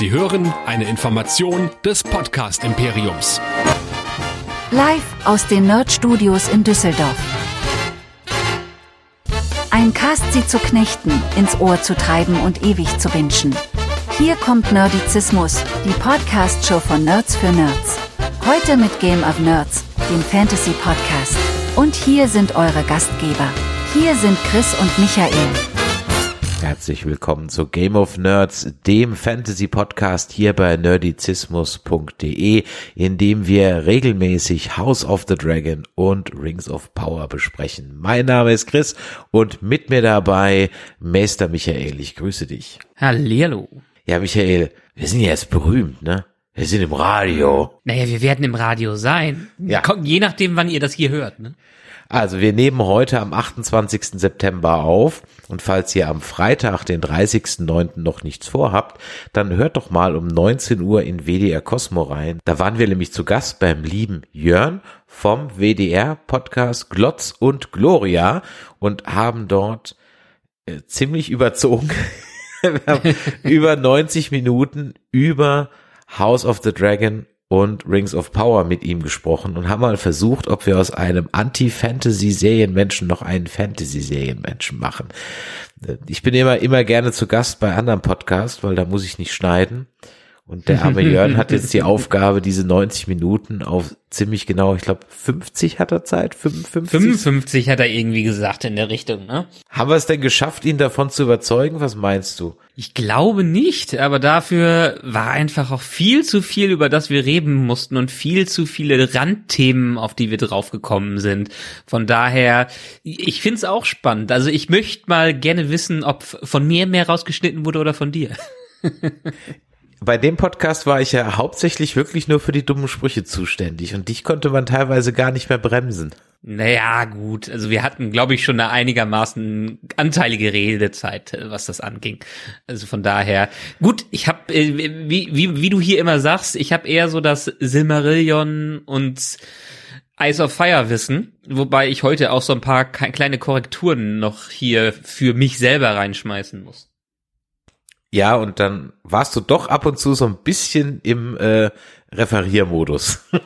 Sie hören eine Information des Podcast Imperiums. Live aus den Nerd Studios in Düsseldorf. Ein Cast sie zu knechten, ins Ohr zu treiben und ewig zu wünschen. Hier kommt Nerdizismus, die Podcast-Show von Nerds für Nerds. Heute mit Game of Nerds, dem Fantasy-Podcast. Und hier sind eure Gastgeber. Hier sind Chris und Michael. Herzlich willkommen zu Game of Nerds, dem Fantasy-Podcast hier bei nerdizismus.de, in dem wir regelmäßig House of the Dragon und Rings of Power besprechen. Mein Name ist Chris und mit mir dabei Meister Michael. Ich grüße dich. Hallihallo. Ja, Michael, wir sind jetzt berühmt, ne? Wir sind im Radio. Naja, wir werden im Radio sein. Ja. Je nachdem, wann ihr das hier hört. Ne? Also wir nehmen heute am 28. September auf und falls ihr am Freitag, den 30.09. noch nichts vorhabt, dann hört doch mal um 19 Uhr in WDR Cosmo rein. Da waren wir nämlich zu Gast beim lieben Jörn vom WDR Podcast Glotz und Gloria und haben dort äh, ziemlich überzogen. über 90 Minuten über House of the Dragon und Rings of Power mit ihm gesprochen und haben mal versucht, ob wir aus einem Anti-Fantasy-Serienmenschen noch einen Fantasy-Serienmenschen machen. Ich bin immer, immer gerne zu Gast bei anderen Podcasts, weil da muss ich nicht schneiden. Und der arme Jörn hat jetzt die Aufgabe, diese 90 Minuten auf ziemlich genau, ich glaube 50 hat er Zeit, 55. 55 hat er irgendwie gesagt in der Richtung, ne? Haben wir es denn geschafft, ihn davon zu überzeugen? Was meinst du? Ich glaube nicht, aber dafür war einfach auch viel zu viel, über das wir reden mussten und viel zu viele Randthemen, auf die wir draufgekommen sind. Von daher, ich find's auch spannend. Also ich möchte mal gerne wissen, ob von mir mehr rausgeschnitten wurde oder von dir. Bei dem Podcast war ich ja hauptsächlich wirklich nur für die dummen Sprüche zuständig und dich konnte man teilweise gar nicht mehr bremsen. Naja, gut. Also wir hatten, glaube ich, schon eine einigermaßen anteilige Redezeit, äh, was das anging. Also von daher, gut, ich habe, wie, wie, wie du hier immer sagst, ich habe eher so das Silmarillion und Ice of Fire Wissen, wobei ich heute auch so ein paar kleine Korrekturen noch hier für mich selber reinschmeißen muss. Ja, und dann warst du doch ab und zu so ein bisschen im äh, Referiermodus.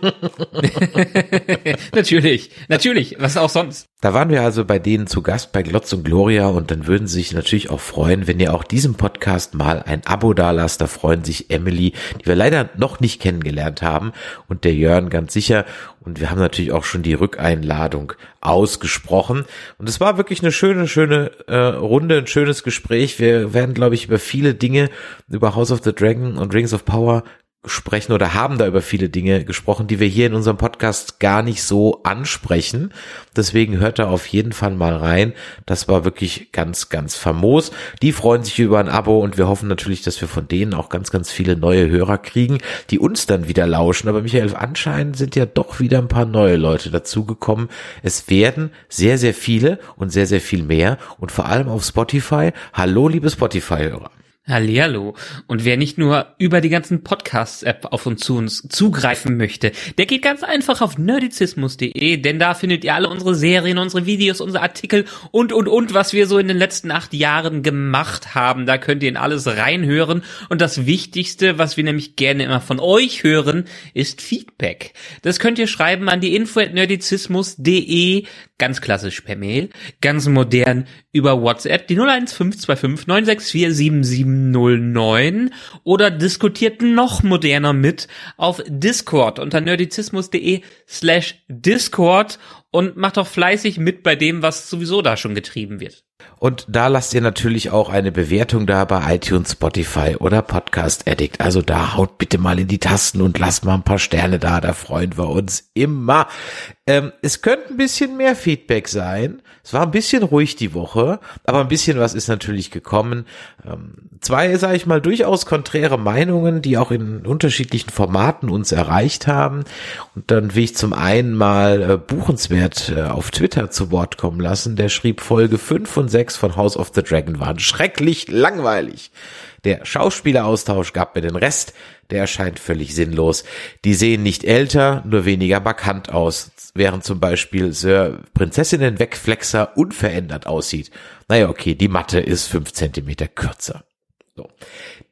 natürlich, natürlich, was auch sonst. Da waren wir also bei denen zu Gast bei Glotz und Gloria und dann würden sie sich natürlich auch freuen, wenn ihr auch diesem Podcast mal ein Abo dalasst. Da freuen sich Emily, die wir leider noch nicht kennengelernt haben und der Jörn ganz sicher. Und wir haben natürlich auch schon die Rückeinladung ausgesprochen. Und es war wirklich eine schöne, schöne äh, Runde, ein schönes Gespräch. Wir werden, glaube ich, über viele Dinge, über House of the Dragon und Rings of Power sprechen oder haben da über viele Dinge gesprochen, die wir hier in unserem Podcast gar nicht so ansprechen. Deswegen hört da auf jeden Fall mal rein. Das war wirklich ganz, ganz famos. Die freuen sich über ein Abo und wir hoffen natürlich, dass wir von denen auch ganz, ganz viele neue Hörer kriegen, die uns dann wieder lauschen. Aber Michael, anscheinend sind ja doch wieder ein paar neue Leute dazugekommen. Es werden sehr, sehr viele und sehr, sehr viel mehr und vor allem auf Spotify. Hallo, liebe Spotify-Hörer. Hallihallo. Und wer nicht nur über die ganzen Podcasts-App auf uns zu uns zugreifen möchte, der geht ganz einfach auf nerdizismus.de, denn da findet ihr alle unsere Serien, unsere Videos, unsere Artikel und, und, und, was wir so in den letzten acht Jahren gemacht haben. Da könnt ihr in alles reinhören. Und das Wichtigste, was wir nämlich gerne immer von euch hören, ist Feedback. Das könnt ihr schreiben an die info at nerdizismus.de, ganz klassisch per Mail, ganz modern über WhatsApp, die 01525 964 0709 oder diskutiert noch moderner mit auf Discord unter nerdizismus.de slash Discord und macht doch fleißig mit bei dem, was sowieso da schon getrieben wird. Und da lasst ihr natürlich auch eine Bewertung da bei iTunes, Spotify oder Podcast Addict. Also da haut bitte mal in die Tasten und lasst mal ein paar Sterne da, da freuen wir uns immer. Ähm, es könnte ein bisschen mehr Feedback sein. Es war ein bisschen ruhig die Woche, aber ein bisschen was ist natürlich gekommen. Ähm, zwei, sage ich mal, durchaus konträre Meinungen, die auch in unterschiedlichen Formaten uns erreicht haben. Und dann will ich zum einen mal äh, Buchenswert äh, auf Twitter zu Wort kommen lassen. Der schrieb Folge 5 und 6 von House of the Dragon waren schrecklich langweilig. Der Schauspieleraustausch gab mir den Rest, der erscheint völlig sinnlos. Die sehen nicht älter, nur weniger markant aus, während zum Beispiel Sir Prinzessinnen Wegflexer unverändert aussieht. Naja, okay, die Matte ist fünf Zentimeter kürzer. So.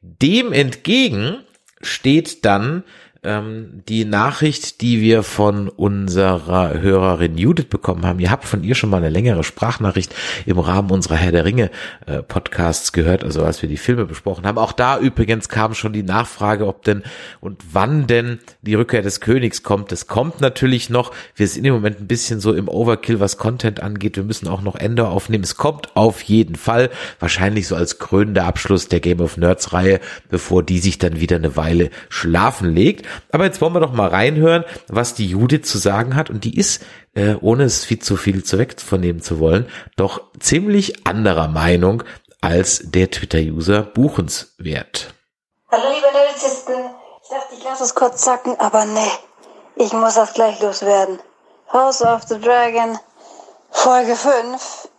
Dem entgegen steht dann ähm, die Nachricht, die wir von unserer Hörerin Judith bekommen haben. Ihr habt von ihr schon mal eine längere Sprachnachricht im Rahmen unserer Herr der Ringe äh, Podcasts gehört, also als wir die Filme besprochen haben. Auch da übrigens kam schon die Nachfrage, ob denn und wann denn die Rückkehr des Königs kommt. Das kommt natürlich noch. Wir sind im Moment ein bisschen so im Overkill, was Content angeht. Wir müssen auch noch Ende aufnehmen. Es kommt auf jeden Fall. Wahrscheinlich so als krönender Abschluss der Game of Nerds Reihe, bevor die sich dann wieder eine Weile schlafen legt. Aber jetzt wollen wir doch mal reinhören, was die Judith zu sagen hat. Und die ist, äh, ohne es viel zu viel zu wegvernehmen zu wollen, doch ziemlich anderer Meinung als der Twitter-User buchenswert. Hallo liebe Nerdisten, ich dachte, ich lasse es kurz zacken, aber nee, ich muss das gleich loswerden. House of the Dragon, Folge 5,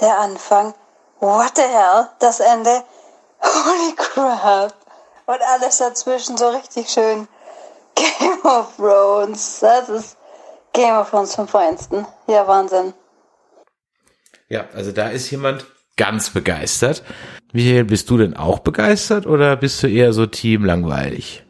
der Anfang, what the hell, das Ende, holy crap und alles dazwischen so richtig schön. Game of Thrones, das ist Game of Thrones vom Feinsten. Ja, Wahnsinn. Ja, also da ist jemand ganz begeistert. Michael, bist du denn auch begeistert oder bist du eher so Team langweilig?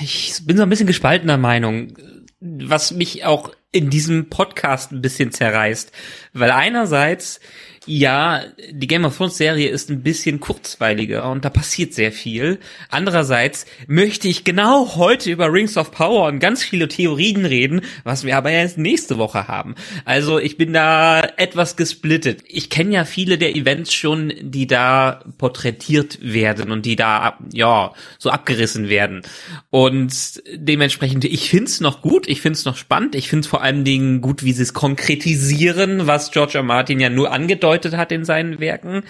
Ich bin so ein bisschen gespaltener Meinung, was mich auch in diesem Podcast ein bisschen zerreißt, weil einerseits ja, die Game of Thrones Serie ist ein bisschen kurzweiliger und da passiert sehr viel. Andererseits möchte ich genau heute über Rings of Power und ganz viele Theorien reden, was wir aber erst nächste Woche haben. Also ich bin da etwas gesplittet. Ich kenne ja viele der Events schon, die da porträtiert werden und die da, ja, so abgerissen werden. Und dementsprechend, ich find's noch gut, ich find's noch spannend, ich find's vor allen Dingen gut, wie sie es konkretisieren, was George R. Martin ja nur angedeutet angedeutet hat in seinen Werken.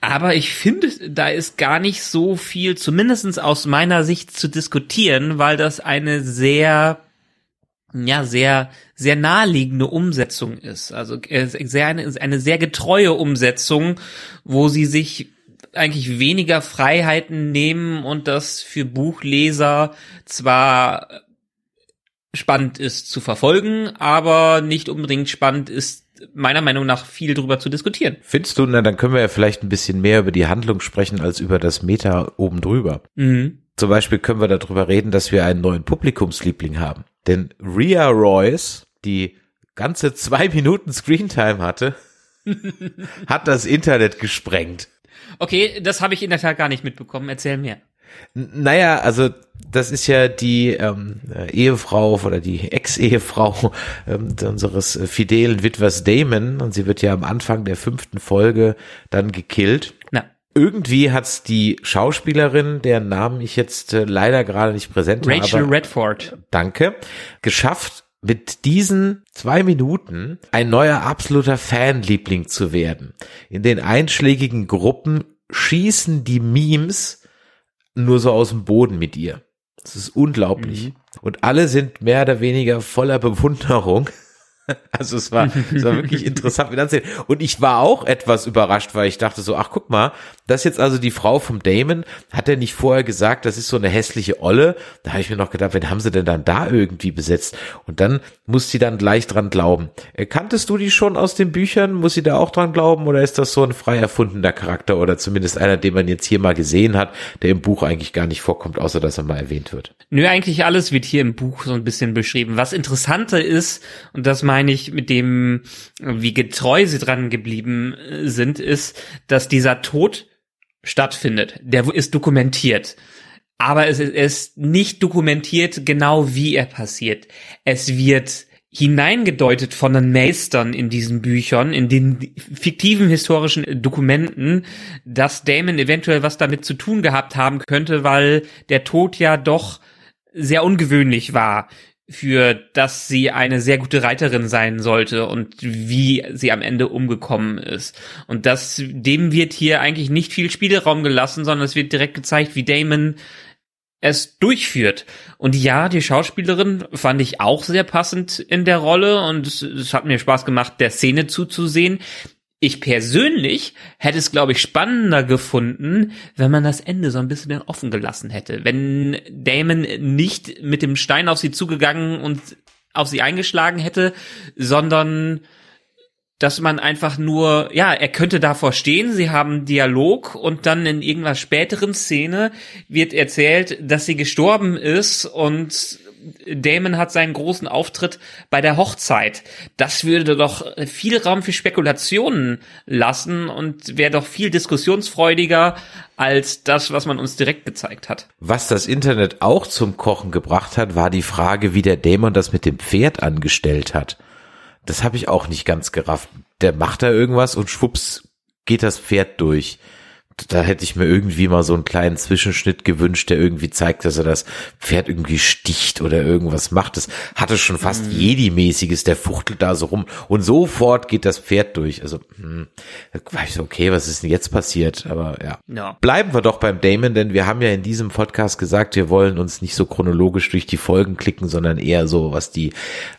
Aber ich finde, da ist gar nicht so viel, zumindestens aus meiner Sicht, zu diskutieren, weil das eine sehr, ja, sehr, sehr naheliegende Umsetzung ist. Also äh, sehr, eine, eine sehr getreue Umsetzung, wo sie sich eigentlich weniger Freiheiten nehmen und das für Buchleser zwar spannend ist zu verfolgen, aber nicht unbedingt spannend ist meiner Meinung nach viel drüber zu diskutieren. Findest du, na, dann können wir ja vielleicht ein bisschen mehr über die Handlung sprechen als über das Meta oben drüber. Mhm. Zum Beispiel können wir darüber reden, dass wir einen neuen Publikumsliebling haben. Denn Rhea Royce, die ganze zwei Minuten Screentime hatte, hat das Internet gesprengt. Okay, das habe ich in der Tat gar nicht mitbekommen. Erzähl mir. Naja, also das ist ja die ähm, Ehefrau oder die Ex-Ehefrau ähm, unseres fidelen Witwers Damon und sie wird ja am Anfang der fünften Folge dann gekillt. Na. Irgendwie hat's die Schauspielerin, deren Namen ich jetzt äh, leider gerade nicht präsent Rachel habe. Rachel Redford. Danke. Geschafft, mit diesen zwei Minuten ein neuer absoluter Fanliebling zu werden. In den einschlägigen Gruppen schießen die Memes nur so aus dem Boden mit ihr. Das ist unglaublich. Mhm. Und alle sind mehr oder weniger voller Bewunderung Also es war, es war wirklich interessant mit anzusehen. Und ich war auch etwas überrascht, weil ich dachte so, ach guck mal, das ist jetzt also die Frau vom Damon. Hat er nicht vorher gesagt, das ist so eine hässliche Olle? Da habe ich mir noch gedacht, wen haben sie denn dann da irgendwie besetzt? Und dann muss sie dann gleich dran glauben. Äh, kanntest du die schon aus den Büchern? Muss sie da auch dran glauben? Oder ist das so ein frei erfundener Charakter oder zumindest einer, den man jetzt hier mal gesehen hat, der im Buch eigentlich gar nicht vorkommt, außer dass er mal erwähnt wird? Nö, eigentlich alles wird hier im Buch so ein bisschen beschrieben. Was interessanter ist, und das meine ich mit dem, wie getreu sie dran geblieben äh, sind, ist, dass dieser Tod stattfindet. Der ist dokumentiert. Aber es ist nicht dokumentiert genau, wie er passiert. Es wird hineingedeutet von den Meistern in diesen Büchern, in den fiktiven historischen Dokumenten, dass Damon eventuell was damit zu tun gehabt haben könnte, weil der Tod ja doch sehr ungewöhnlich war für dass sie eine sehr gute Reiterin sein sollte und wie sie am Ende umgekommen ist. Und das, dem wird hier eigentlich nicht viel Spielraum gelassen, sondern es wird direkt gezeigt, wie Damon es durchführt. Und ja, die Schauspielerin fand ich auch sehr passend in der Rolle und es, es hat mir Spaß gemacht, der Szene zuzusehen ich persönlich hätte es, glaube ich, spannender gefunden, wenn man das Ende so ein bisschen offen gelassen hätte. Wenn Damon nicht mit dem Stein auf sie zugegangen und auf sie eingeschlagen hätte, sondern dass man einfach nur, ja, er könnte davor stehen, sie haben Dialog und dann in irgendeiner späteren Szene wird erzählt, dass sie gestorben ist und Damon hat seinen großen Auftritt bei der Hochzeit. Das würde doch viel Raum für Spekulationen lassen und wäre doch viel diskussionsfreudiger als das, was man uns direkt gezeigt hat. Was das Internet auch zum Kochen gebracht hat, war die Frage, wie der Dämon das mit dem Pferd angestellt hat. Das habe ich auch nicht ganz gerafft. Der macht da irgendwas und schwupps geht das Pferd durch da hätte ich mir irgendwie mal so einen kleinen Zwischenschnitt gewünscht, der irgendwie zeigt, dass er das Pferd irgendwie sticht oder irgendwas macht. Das hatte schon fast mhm. Jedi-mäßiges, der fuchtelt da so rum und sofort geht das Pferd durch. Also, hm, war ich so, okay, was ist denn jetzt passiert? Aber ja. ja. Bleiben wir doch beim Damon, denn wir haben ja in diesem Podcast gesagt, wir wollen uns nicht so chronologisch durch die Folgen klicken, sondern eher so, was die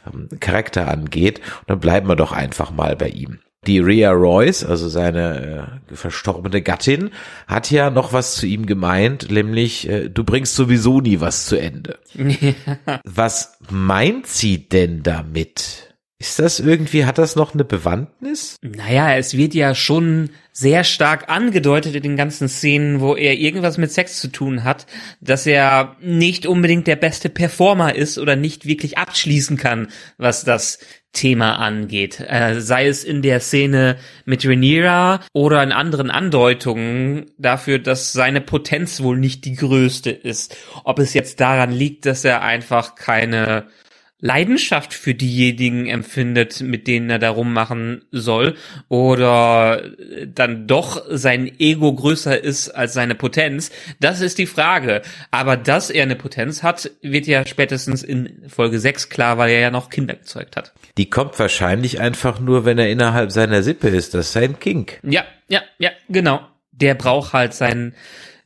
ähm, Charakter angeht. Und dann bleiben wir doch einfach mal bei ihm. Die Rhea Royce, also seine äh, verstorbene Gattin, hat ja noch was zu ihm gemeint, nämlich äh, du bringst sowieso nie was zu Ende. was meint sie denn damit? Ist das irgendwie, hat das noch eine Bewandtnis? Naja, es wird ja schon sehr stark angedeutet in den ganzen Szenen, wo er irgendwas mit Sex zu tun hat, dass er nicht unbedingt der beste Performer ist oder nicht wirklich abschließen kann, was das Thema angeht. Äh, sei es in der Szene mit Rhaenyra oder in anderen Andeutungen dafür, dass seine Potenz wohl nicht die größte ist. Ob es jetzt daran liegt, dass er einfach keine Leidenschaft für diejenigen empfindet, mit denen er da rummachen soll, oder dann doch sein Ego größer ist als seine Potenz, das ist die Frage. Aber dass er eine Potenz hat, wird ja spätestens in Folge 6 klar, weil er ja noch Kinder gezeugt hat. Die kommt wahrscheinlich einfach nur, wenn er innerhalb seiner Sippe ist, das ist sein Kink. Ja, ja, ja, genau. Der braucht halt seinen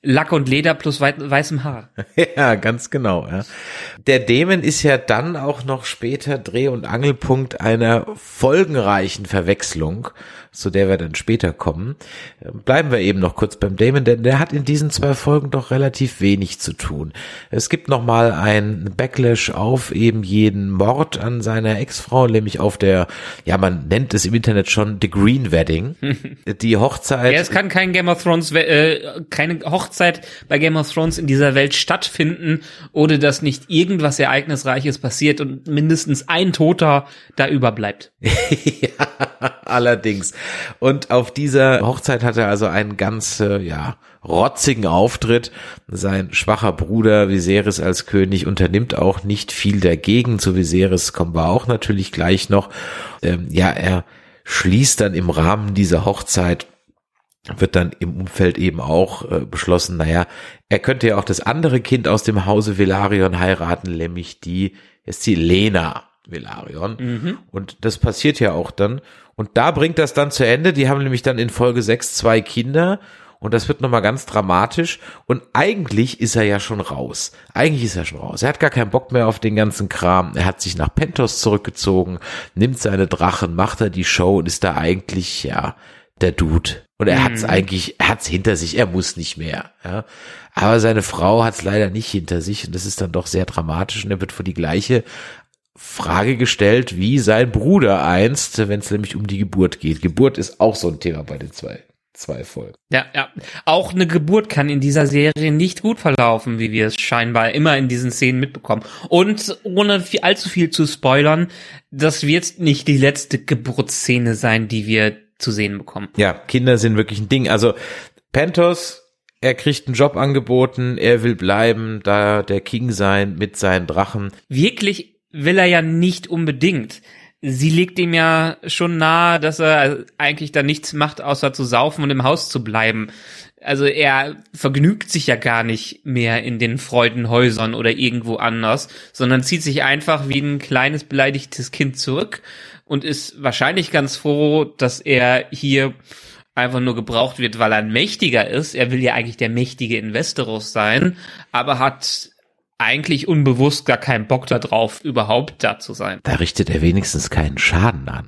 Lack und Leder plus weißem Haar. Ja, ganz genau. Ja. Der Dämon ist ja dann auch noch später Dreh- und Angelpunkt einer folgenreichen Verwechslung zu der wir dann später kommen. Bleiben wir eben noch kurz beim Damon, denn der hat in diesen zwei Folgen doch relativ wenig zu tun. Es gibt noch mal ein Backlash auf eben jeden Mord an seiner Ex-Frau, nämlich auf der, ja, man nennt es im Internet schon The Green Wedding. Die Hochzeit. Ja, es kann kein Game of Thrones, äh, keine Hochzeit bei Game of Thrones in dieser Welt stattfinden, ohne dass nicht irgendwas Ereignisreiches passiert und mindestens ein Toter da überbleibt. ja, allerdings. Und auf dieser Hochzeit hat er also einen ganz, äh, ja, rotzigen Auftritt. Sein schwacher Bruder Viserys als König unternimmt auch nicht viel dagegen. Zu Viserys kommen wir auch natürlich gleich noch. Ähm, ja, er schließt dann im Rahmen dieser Hochzeit wird dann im Umfeld eben auch äh, beschlossen, naja, er könnte ja auch das andere Kind aus dem Hause Velarion heiraten, nämlich die, ist die Lena Velarion. Mhm. Und das passiert ja auch dann. Und da bringt das dann zu Ende. Die haben nämlich dann in Folge 6 zwei Kinder. Und das wird nochmal ganz dramatisch. Und eigentlich ist er ja schon raus. Eigentlich ist er schon raus. Er hat gar keinen Bock mehr auf den ganzen Kram. Er hat sich nach Pentos zurückgezogen, nimmt seine Drachen, macht er die Show und ist da eigentlich, ja, der Dude. Und er hat's mhm. eigentlich, er hat's hinter sich, er muss nicht mehr. Ja. Aber seine Frau hat's leider nicht hinter sich und das ist dann doch sehr dramatisch und er wird vor die gleiche Frage gestellt, wie sein Bruder einst, wenn es nämlich um die Geburt geht. Geburt ist auch so ein Thema bei den zwei zwei Folgen. Ja, ja. Auch eine Geburt kann in dieser Serie nicht gut verlaufen, wie wir es scheinbar immer in diesen Szenen mitbekommen. Und ohne viel, allzu viel zu spoilern, das wird nicht die letzte Geburtsszene sein, die wir zu sehen bekommen. Ja, Kinder sind wirklich ein Ding. Also Pentos, er kriegt einen Job angeboten, er will bleiben, da der King sein mit seinen Drachen. Wirklich will er ja nicht unbedingt. Sie legt ihm ja schon nahe, dass er eigentlich da nichts macht, außer zu saufen und im Haus zu bleiben. Also er vergnügt sich ja gar nicht mehr in den Freudenhäusern oder irgendwo anders, sondern zieht sich einfach wie ein kleines beleidigtes Kind zurück und ist wahrscheinlich ganz froh, dass er hier einfach nur gebraucht wird, weil er ein Mächtiger ist. Er will ja eigentlich der mächtige Investoros sein, aber hat eigentlich unbewusst gar keinen Bock darauf, überhaupt da zu sein. Da richtet er wenigstens keinen Schaden an.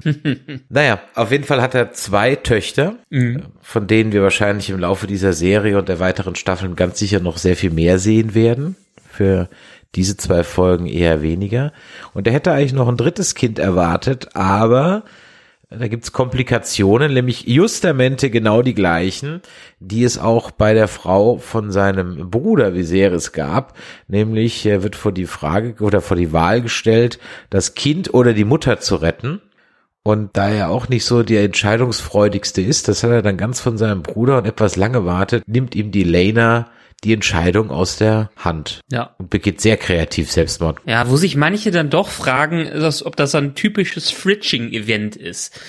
naja, auf jeden Fall hat er zwei Töchter, mhm. von denen wir wahrscheinlich im Laufe dieser Serie und der weiteren Staffeln ganz sicher noch sehr viel mehr sehen werden. Für diese zwei Folgen eher weniger. Und er hätte eigentlich noch ein drittes Kind erwartet, aber Da gibt's Komplikationen, nämlich justamente genau die gleichen, die es auch bei der Frau von seinem Bruder Viserys gab. Nämlich er wird vor die Frage oder vor die Wahl gestellt, das Kind oder die Mutter zu retten. Und da er auch nicht so der entscheidungsfreudigste ist, das hat er dann ganz von seinem Bruder und etwas lange wartet, nimmt ihm die Lena die Entscheidung aus der Hand. Ja. Und begeht sehr kreativ Selbstmord. Ja, wo sich manche dann doch fragen, dass, ob das ein typisches Fritching-Event ist.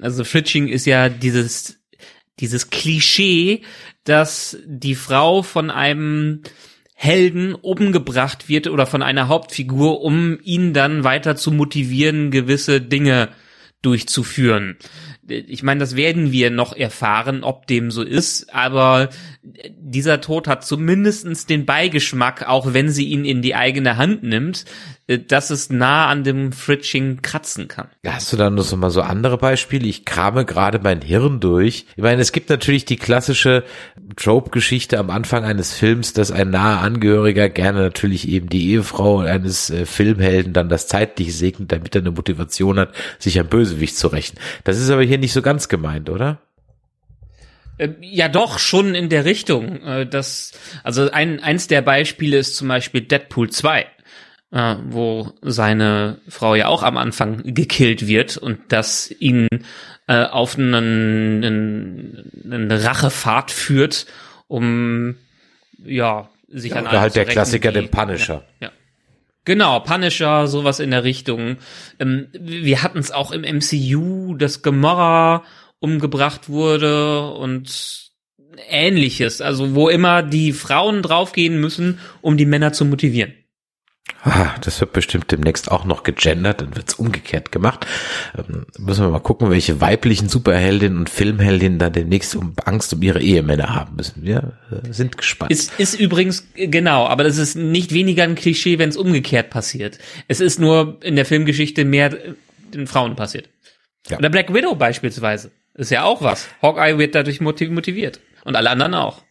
Also Fritching ist ja dieses, dieses Klischee, dass die Frau von einem Helden umgebracht wird oder von einer Hauptfigur, um ihn dann weiter zu motivieren, gewisse Dinge durchzuführen. Ich meine, das werden wir noch erfahren, ob dem so ist, aber dieser Tod hat zumindestens den Beigeschmack, auch wenn sie ihn in die eigene Hand nimmt, dass es nah an dem Fritching kratzen kann. Hast du da noch so mal so andere Beispiele? Ich krame gerade mein Hirn durch. Ich meine, es gibt natürlich die klassische Trope-Geschichte am Anfang eines Films, dass ein naher Angehöriger gerne natürlich eben die Ehefrau eines äh, Filmhelden dann das Zeitliche segnet, damit er eine Motivation hat, sich am Bösewicht zu rächen. Das ist aber hier nicht so ganz gemeint, oder? Ähm, Ja, doch, schon in der Richtung. Äh, Das, also ein, eins der Beispiele ist zum Beispiel Deadpool 2, äh, wo seine Frau ja auch am Anfang gekillt wird und das ihn äh, auf einen, einen, eine Rachefahrt führt, um ja sich an Oder halt der zu rächen, Klassiker, den Punisher. Ja. Genau, Punisher, sowas in der Richtung. Ähm, wir hatten es auch im MCU, dass Gamora umgebracht wurde und ähnliches. Also wo immer die Frauen draufgehen müssen, um die Männer zu motivieren. Ah, das wird bestimmt demnächst auch noch gegendert, dann wird's umgekehrt gemacht. Ähm, müssen wir mal gucken, welche weiblichen Superheldinnen und Filmheldinnen da demnächst um Angst um ihre Ehemänner haben müssen. Wir äh, sind gespannt. Ist, ist übrigens, äh, genau, aber das ist nicht weniger ein Klischee, wenn es umgekehrt passiert. Es ist nur in der Filmgeschichte mehr äh, den Frauen passiert. Ja. Oder Black Widow beispielsweise. Ist ja auch was. Hawkeye wird dadurch motiv- motiviert. Und alle anderen auch.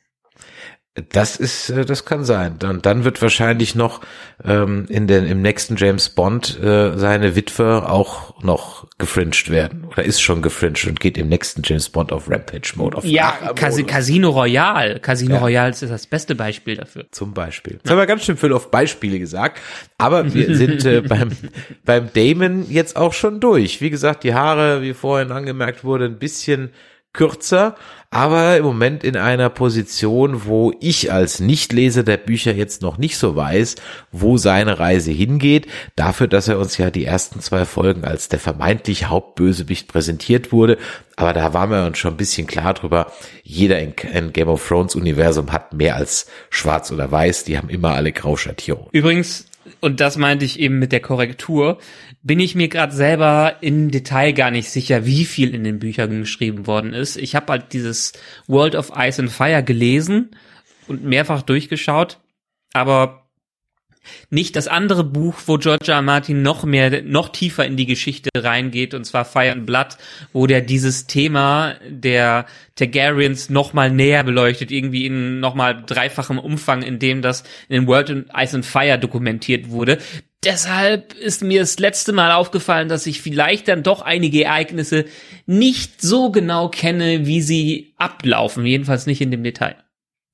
Das ist, äh, das kann sein. Und dann wird wahrscheinlich noch ähm, in den im nächsten James Bond äh, seine Witwe auch noch gefringed werden oder ist schon gefringed und geht im nächsten James Bond auf Rampage Mode auf Ja, Modus. Casino Royale. Casino Ja. Royale ist das beste Beispiel dafür. Zum Beispiel. Jetzt haben wir ganz schön viel auf Beispiele gesagt, aber wir sind äh, beim, beim Damon jetzt auch schon durch. Wie gesagt, die Haare, wie vorhin angemerkt wurde, ein bisschen kürzer, aber im Moment in einer Position, wo ich als Nichtleser der Bücher jetzt noch nicht so weiß, wo seine Reise hingeht, dafür, dass er uns ja die ersten zwei Folgen als der vermeintlich Hauptbösewicht präsentiert wurde, aber da waren wir uns schon ein bisschen klar drüber, jeder in, in Game of Thrones Universum hat mehr als schwarz oder weiß, die haben immer alle Grauschattierungen. Übrigens, und das meinte ich eben mit der Korrektur, bin ich mir gerade selber im Detail gar nicht sicher, wie viel in den Büchern geschrieben worden ist. Ich habe halt dieses World of Ice and Fire gelesen und mehrfach durchgeschaut, aber nicht das andere Buch, wo George R. Martin noch mehr, noch tiefer in die Geschichte reingeht, und zwar Fire and Blood, wo der dieses Thema der Targaryens noch mal näher beleuchtet, irgendwie in noch mal dreifachem Umfang, in dem das in World of Ice and Fire dokumentiert wurde. Deshalb ist mir das letzte Mal aufgefallen, dass ich vielleicht dann doch einige Ereignisse nicht so genau kenne, wie sie ablaufen, jedenfalls nicht in dem Detail.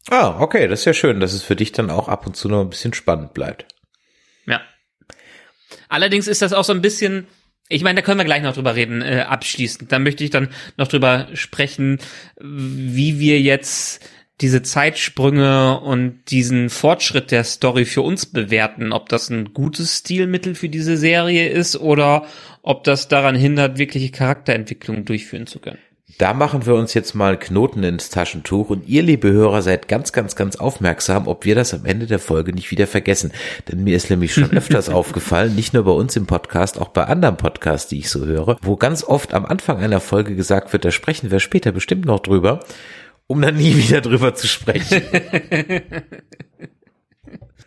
Ah, okay, das ist ja schön, dass es für dich dann auch ab und zu noch ein bisschen spannend bleibt. Ja. Allerdings ist das auch so ein bisschen, ich meine, da können wir gleich noch drüber reden, äh, abschließend. Da möchte ich dann noch drüber sprechen, wie wir jetzt diese Zeitsprünge und diesen Fortschritt der Story für uns bewerten, ob das ein gutes Stilmittel für diese Serie ist oder ob das daran hindert, wirkliche Charakterentwicklung durchführen zu können. Da machen wir uns jetzt mal Knoten ins Taschentuch und ihr, liebe Hörer, seid ganz, ganz, ganz aufmerksam, ob wir das am Ende der Folge nicht wieder vergessen. Denn mir ist nämlich schon öfters aufgefallen, nicht nur bei uns im Podcast, auch bei anderen Podcasts, die ich so höre, wo ganz oft am Anfang einer Folge gesagt wird, da sprechen wir später bestimmt noch drüber, um dann nie wieder drüber zu sprechen.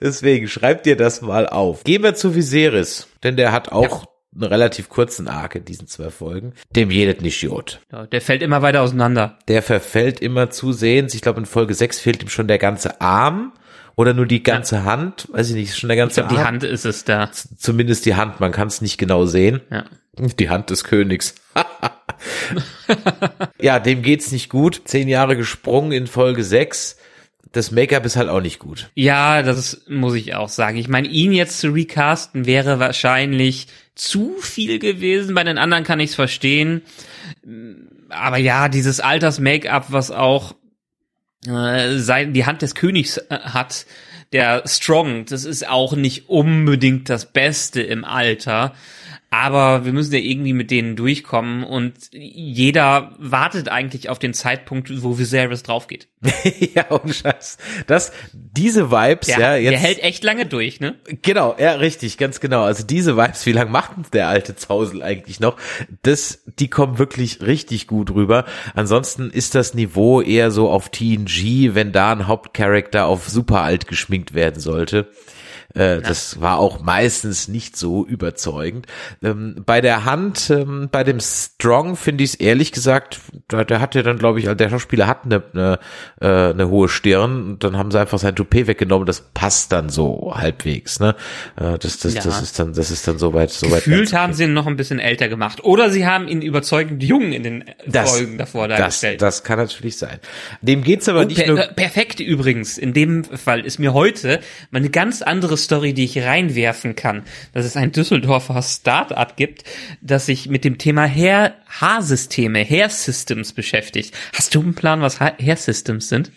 Deswegen schreibt dir das mal auf. Gehen wir zu Viserys, denn der hat auch einen relativ kurzen Arc in diesen zwei Folgen. Dem jedet nicht Jod. Ja, der fällt immer weiter auseinander. Der verfällt immer zusehends. Ich glaube, in Folge 6 fehlt ihm schon der ganze Arm oder nur die ganze Hand. Weiß ich nicht, ist schon der Ich ganze glaube, die Arm. Hand ist es da. Zumindest die Hand, man kann es nicht genau sehen. Ja. Die Hand des Königs. ja, dem geht's nicht gut. Zehn Jahre gesprungen in Folge sechs. Das Make-up ist halt auch nicht gut. Ja, das muss ich auch sagen. Ich meine, ihn jetzt zu recasten wäre wahrscheinlich zu viel gewesen. Bei den anderen kann ich es verstehen. Aber ja, dieses Alters-Make-up, was auch äh, sein, die Hand des Königs äh, hat, der Strong, das ist auch nicht unbedingt das Beste im Alter. Aber wir müssen ja irgendwie mit denen durchkommen und jeder wartet eigentlich auf den Zeitpunkt, wo Viserys draufgeht. ja, und Scheiß. Das, diese Vibes, der, ja, jetzt. Der hält echt lange durch, ne? Genau, ja, richtig, ganz genau. Also diese Vibes, wie lange macht der alte Zausel eigentlich noch? Das, die kommen wirklich richtig gut rüber. Ansonsten ist das Niveau eher so auf TNG, wenn da ein Hauptcharakter auf super alt geschminkt werden sollte. Äh, das war auch meistens nicht so überzeugend. Ähm, bei der Hand, ähm, bei dem Strong finde ich es ehrlich gesagt, der, der hatte dann, glaube ich, der Schauspieler hat eine, eine, äh, eine hohe Stirn und dann haben sie einfach sein Toupet weggenommen. Das passt dann so halbwegs. Ne? Äh, das, das, Ja. das ist dann, das ist dann soweit, soweit. Gefühlt haben sie ihn noch ein bisschen älter gemacht. Oder sie haben ihn überzeugend jung in den das, Folgen davor das, dargestellt. das kann natürlich sein. Dem geht's aber Oh, nicht per nur. äh, perfekt übrigens. In dem Fall ist mir heute mal eine ganz andere Story, die ich reinwerfen kann. Dass es ein Düsseldorfer Start-up gibt, das sich mit dem Thema Hair Haarsysteme, Hair Systems beschäftigt. Hast du einen Plan, was Ha- Hair Systems sind?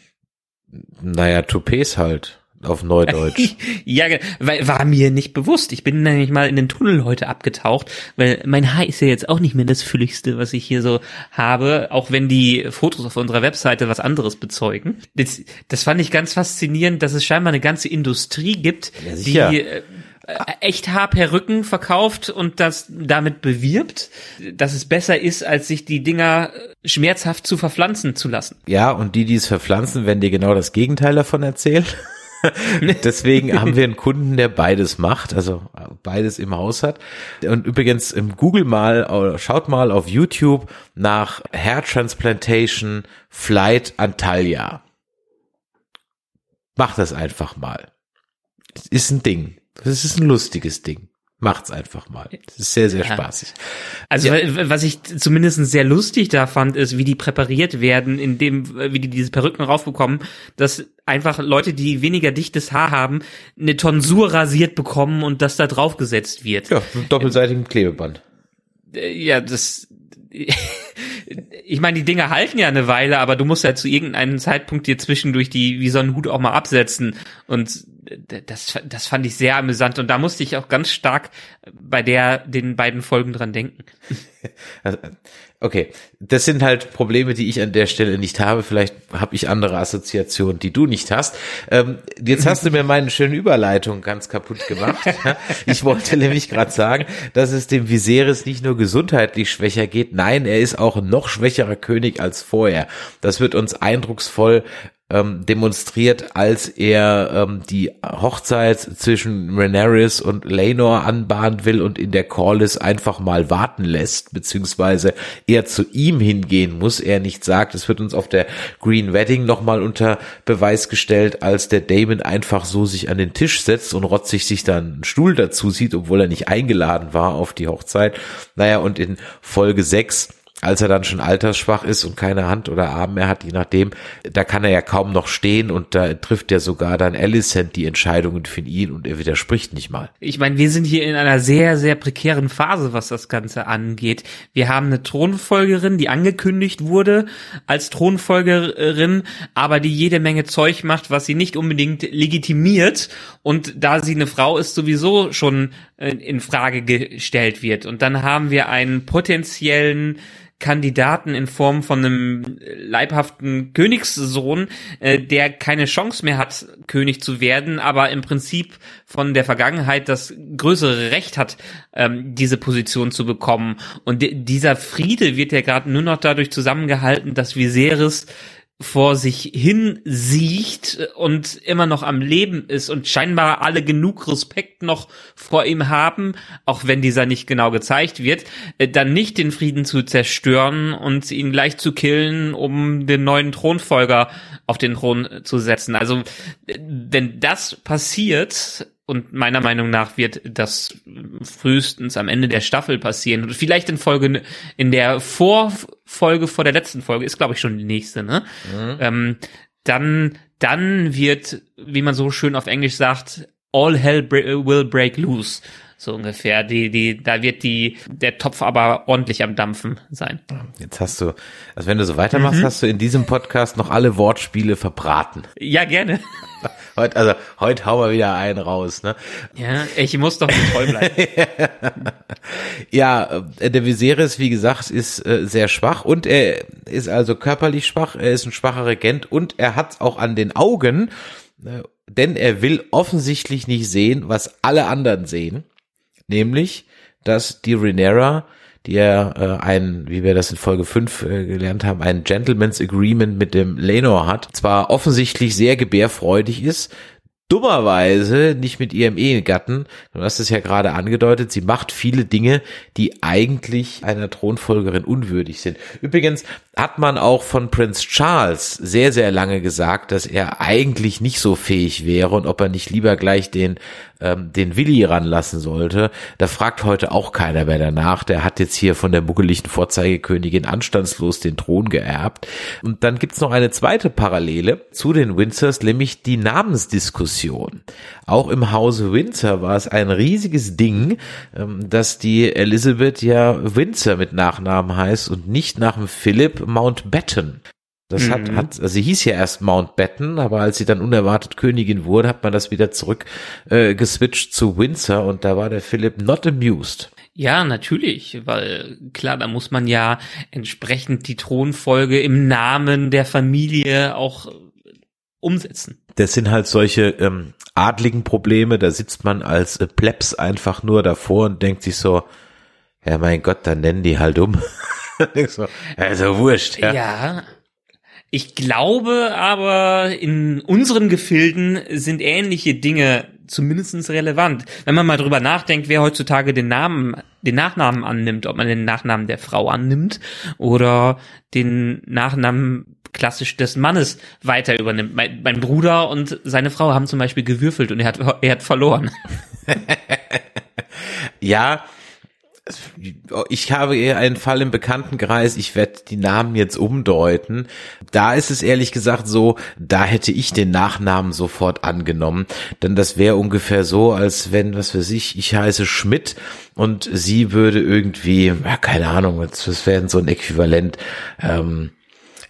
Naja, Toupets halt. Auf Neudeutsch. ja, weil war mir nicht bewusst. Ich bin nämlich mal in den Tunnel heute abgetaucht, weil mein Haar ist ja jetzt auch nicht mehr das fülligste, was ich hier so habe, auch wenn die Fotos auf unserer Webseite was anderes bezeugen. Das, das fand ich ganz faszinierend, dass es scheinbar eine ganze Industrie gibt, Ja, die äh, äh, echt Haarperücken verkauft und das damit bewirbt, dass es besser ist, als sich die Dinger äh, schmerzhaft zu verpflanzen zu lassen. Ja, und die, die es verpflanzen, werden dir genau das Gegenteil davon erzählen. Deswegen haben wir einen Kunden, der beides macht, also beides im Haus hat. Und übrigens im Google mal, schaut mal auf YouTube nach Hair Transplantation Flight Antalya. Macht das einfach mal. Ist ein Ding. Das ist ein lustiges Ding. Macht's einfach mal. Das ist sehr, sehr Ja. spaßig. Also Ja. wa- was ich zumindest sehr lustig da fand, ist, wie die präpariert werden, indem, wie die diese Perücken raufbekommen, dass einfach Leute, die weniger dichtes Haar haben, eine Tonsur rasiert bekommen und das da draufgesetzt wird. Ja, mit doppelseitigem Klebeband. Äh, Ja, das. Ich meine, die Dinger halten ja eine Weile, aber du musst ja zu irgendeinem Zeitpunkt dir zwischendurch die, wie so einen Hut auch mal absetzen. Und das, das fand ich sehr amüsant. Und da musste ich auch ganz stark bei der, den beiden Folgen dran denken. Okay, das sind halt Probleme, die ich an der Stelle nicht habe. Vielleicht habe ich andere Assoziationen, die du nicht hast. Ähm, jetzt hast du mir meine schöne Überleitung ganz kaputt gemacht. Ich wollte nämlich gerade sagen, dass es dem Viserys nicht nur gesundheitlich schwächer geht, nein, er ist auch ein noch schwächerer König als vorher. Das wird uns eindrucksvoll ähm, demonstriert, als er ähm, die Hochzeit zwischen Rhaenyra und Laenor anbahnen will und in der Corliss einfach mal warten lässt, beziehungsweise er zu ihm hingehen muss, er nicht sagt. Es wird uns auf der Green Wedding nochmal unter Beweis gestellt, als der Damon einfach so sich an den Tisch setzt und rotzig sich dann einen Stuhl dazu sieht, obwohl er nicht eingeladen war auf die Hochzeit. Naja, und in Folge 6 als er dann schon altersschwach ist und keine Hand oder Arm mehr hat, je nachdem, da kann er ja kaum noch stehen und da trifft ja sogar dann Alicent die Entscheidungen für ihn und er widerspricht nicht mal. Ich meine, wir sind hier in einer sehr, sehr prekären Phase, was das Ganze angeht. Wir haben eine Thronfolgerin, die angekündigt wurde als Thronfolgerin, aber die jede Menge Zeug macht, was sie nicht unbedingt legitimiert. Und da sie eine Frau ist, sowieso schon äh, in Frage gestellt wird. Und dann haben wir einen potenziellen Kandidaten in Form von einem leibhaften Königssohn, äh, der keine Chance mehr hat, König zu werden, aber im Prinzip von der Vergangenheit das größere Recht hat, ähm, diese Position zu bekommen. Und di- dieser Friede wird ja gerade nur noch dadurch zusammengehalten, dass Viserys vor sich hin sieht und immer noch am Leben ist und scheinbar alle genug Respekt noch vor ihm haben, auch wenn dieser nicht genau gezeigt wird, äh, dann nicht den Frieden zu zerstören und ihn gleich zu killen, um den neuen Thronfolger auf den Thron zu setzen. Also äh, wenn das passiert, und meiner Meinung nach wird das frühestens am Ende der Staffel passieren. Und vielleicht in Folge, in der Vorfolge vor der letzten Folge, ist glaube ich schon die nächste, ne? Mhm. Ähm, dann, dann wird, wie man so schön auf Englisch sagt, all hell will break loose so ungefähr. Die, die, da wird die, der Topf aber ordentlich am Dampfen sein. Jetzt hast du, also wenn du so weitermachst, mhm. hast du in diesem Podcast noch alle Wortspiele verbraten. Ja, gerne. Heute, also heute hauen wir wieder einen raus, ne? Ja, ich muss doch nicht treu bleiben. ja, äh, der Viserys, wie gesagt, ist äh, sehr schwach und er ist also körperlich schwach, er ist ein schwacher Regent und er hat auch an den Augen, äh, denn er will offensichtlich nicht sehen, was alle anderen sehen nämlich, dass die Renera, die ja äh, ein, wie wir das in Folge 5 äh, gelernt haben, ein Gentleman's Agreement mit dem Lenor hat, zwar offensichtlich sehr gebärfreudig ist, dummerweise nicht mit ihrem Ehegatten. Du hast es ja gerade angedeutet, sie macht viele Dinge, die eigentlich einer Thronfolgerin unwürdig sind. Übrigens hat man auch von Prince Charles sehr, sehr lange gesagt, dass er eigentlich nicht so fähig wäre und ob er nicht lieber gleich den ähm, den Willi ranlassen sollte. Da fragt heute auch keiner mehr danach. Der hat jetzt hier von der muggeligen Vorzeigekönigin anstandslos den Thron geerbt. Und dann gibt's noch eine zweite Parallele zu den Windsors, nämlich die Namensdiskussion. Auch im Hause Windsor war es ein riesiges Ding, ähm, dass die Elizabeth ja Windsor mit Nachnamen heißt und nicht nach dem Philip Mountbatten. Das hat, mhm. hat, also sie hieß ja erst Mountbatten, aber als sie dann unerwartet Königin wurde, hat man das wieder zurück äh, geswitcht zu Windsor und da war der Philipp not amused. Ja, natürlich, weil klar, da muss man ja entsprechend die Thronfolge im Namen der Familie auch umsetzen. Das sind halt solche ähm, adligen Probleme, da sitzt man als äh, Plebs einfach nur davor und denkt sich so, ja mein Gott, dann nennen die halt um. so, also wurscht. Ja. ja, ich glaube aber, in unseren Gefilden sind ähnliche Dinge zumindestens relevant. Wenn man mal drüber nachdenkt, wer heutzutage den Namen, den Nachnamen annimmt, ob man den Nachnamen der Frau annimmt oder den Nachnamen klassisch des Mannes weiter übernimmt. Mein, mein Bruder und seine Frau haben zum Beispiel gewürfelt und er hat, er hat verloren. ja, ich habe eher einen Fall im Bekanntenkreis, ich werde die Namen jetzt umdeuten. Da ist es ehrlich gesagt so, da hätte ich den Nachnamen sofort angenommen. Denn das wäre ungefähr so, als wenn, was weiß ich, ich heiße Schmidt und sie würde irgendwie, ja, keine Ahnung, das wäre so ein Äquivalent, ähm,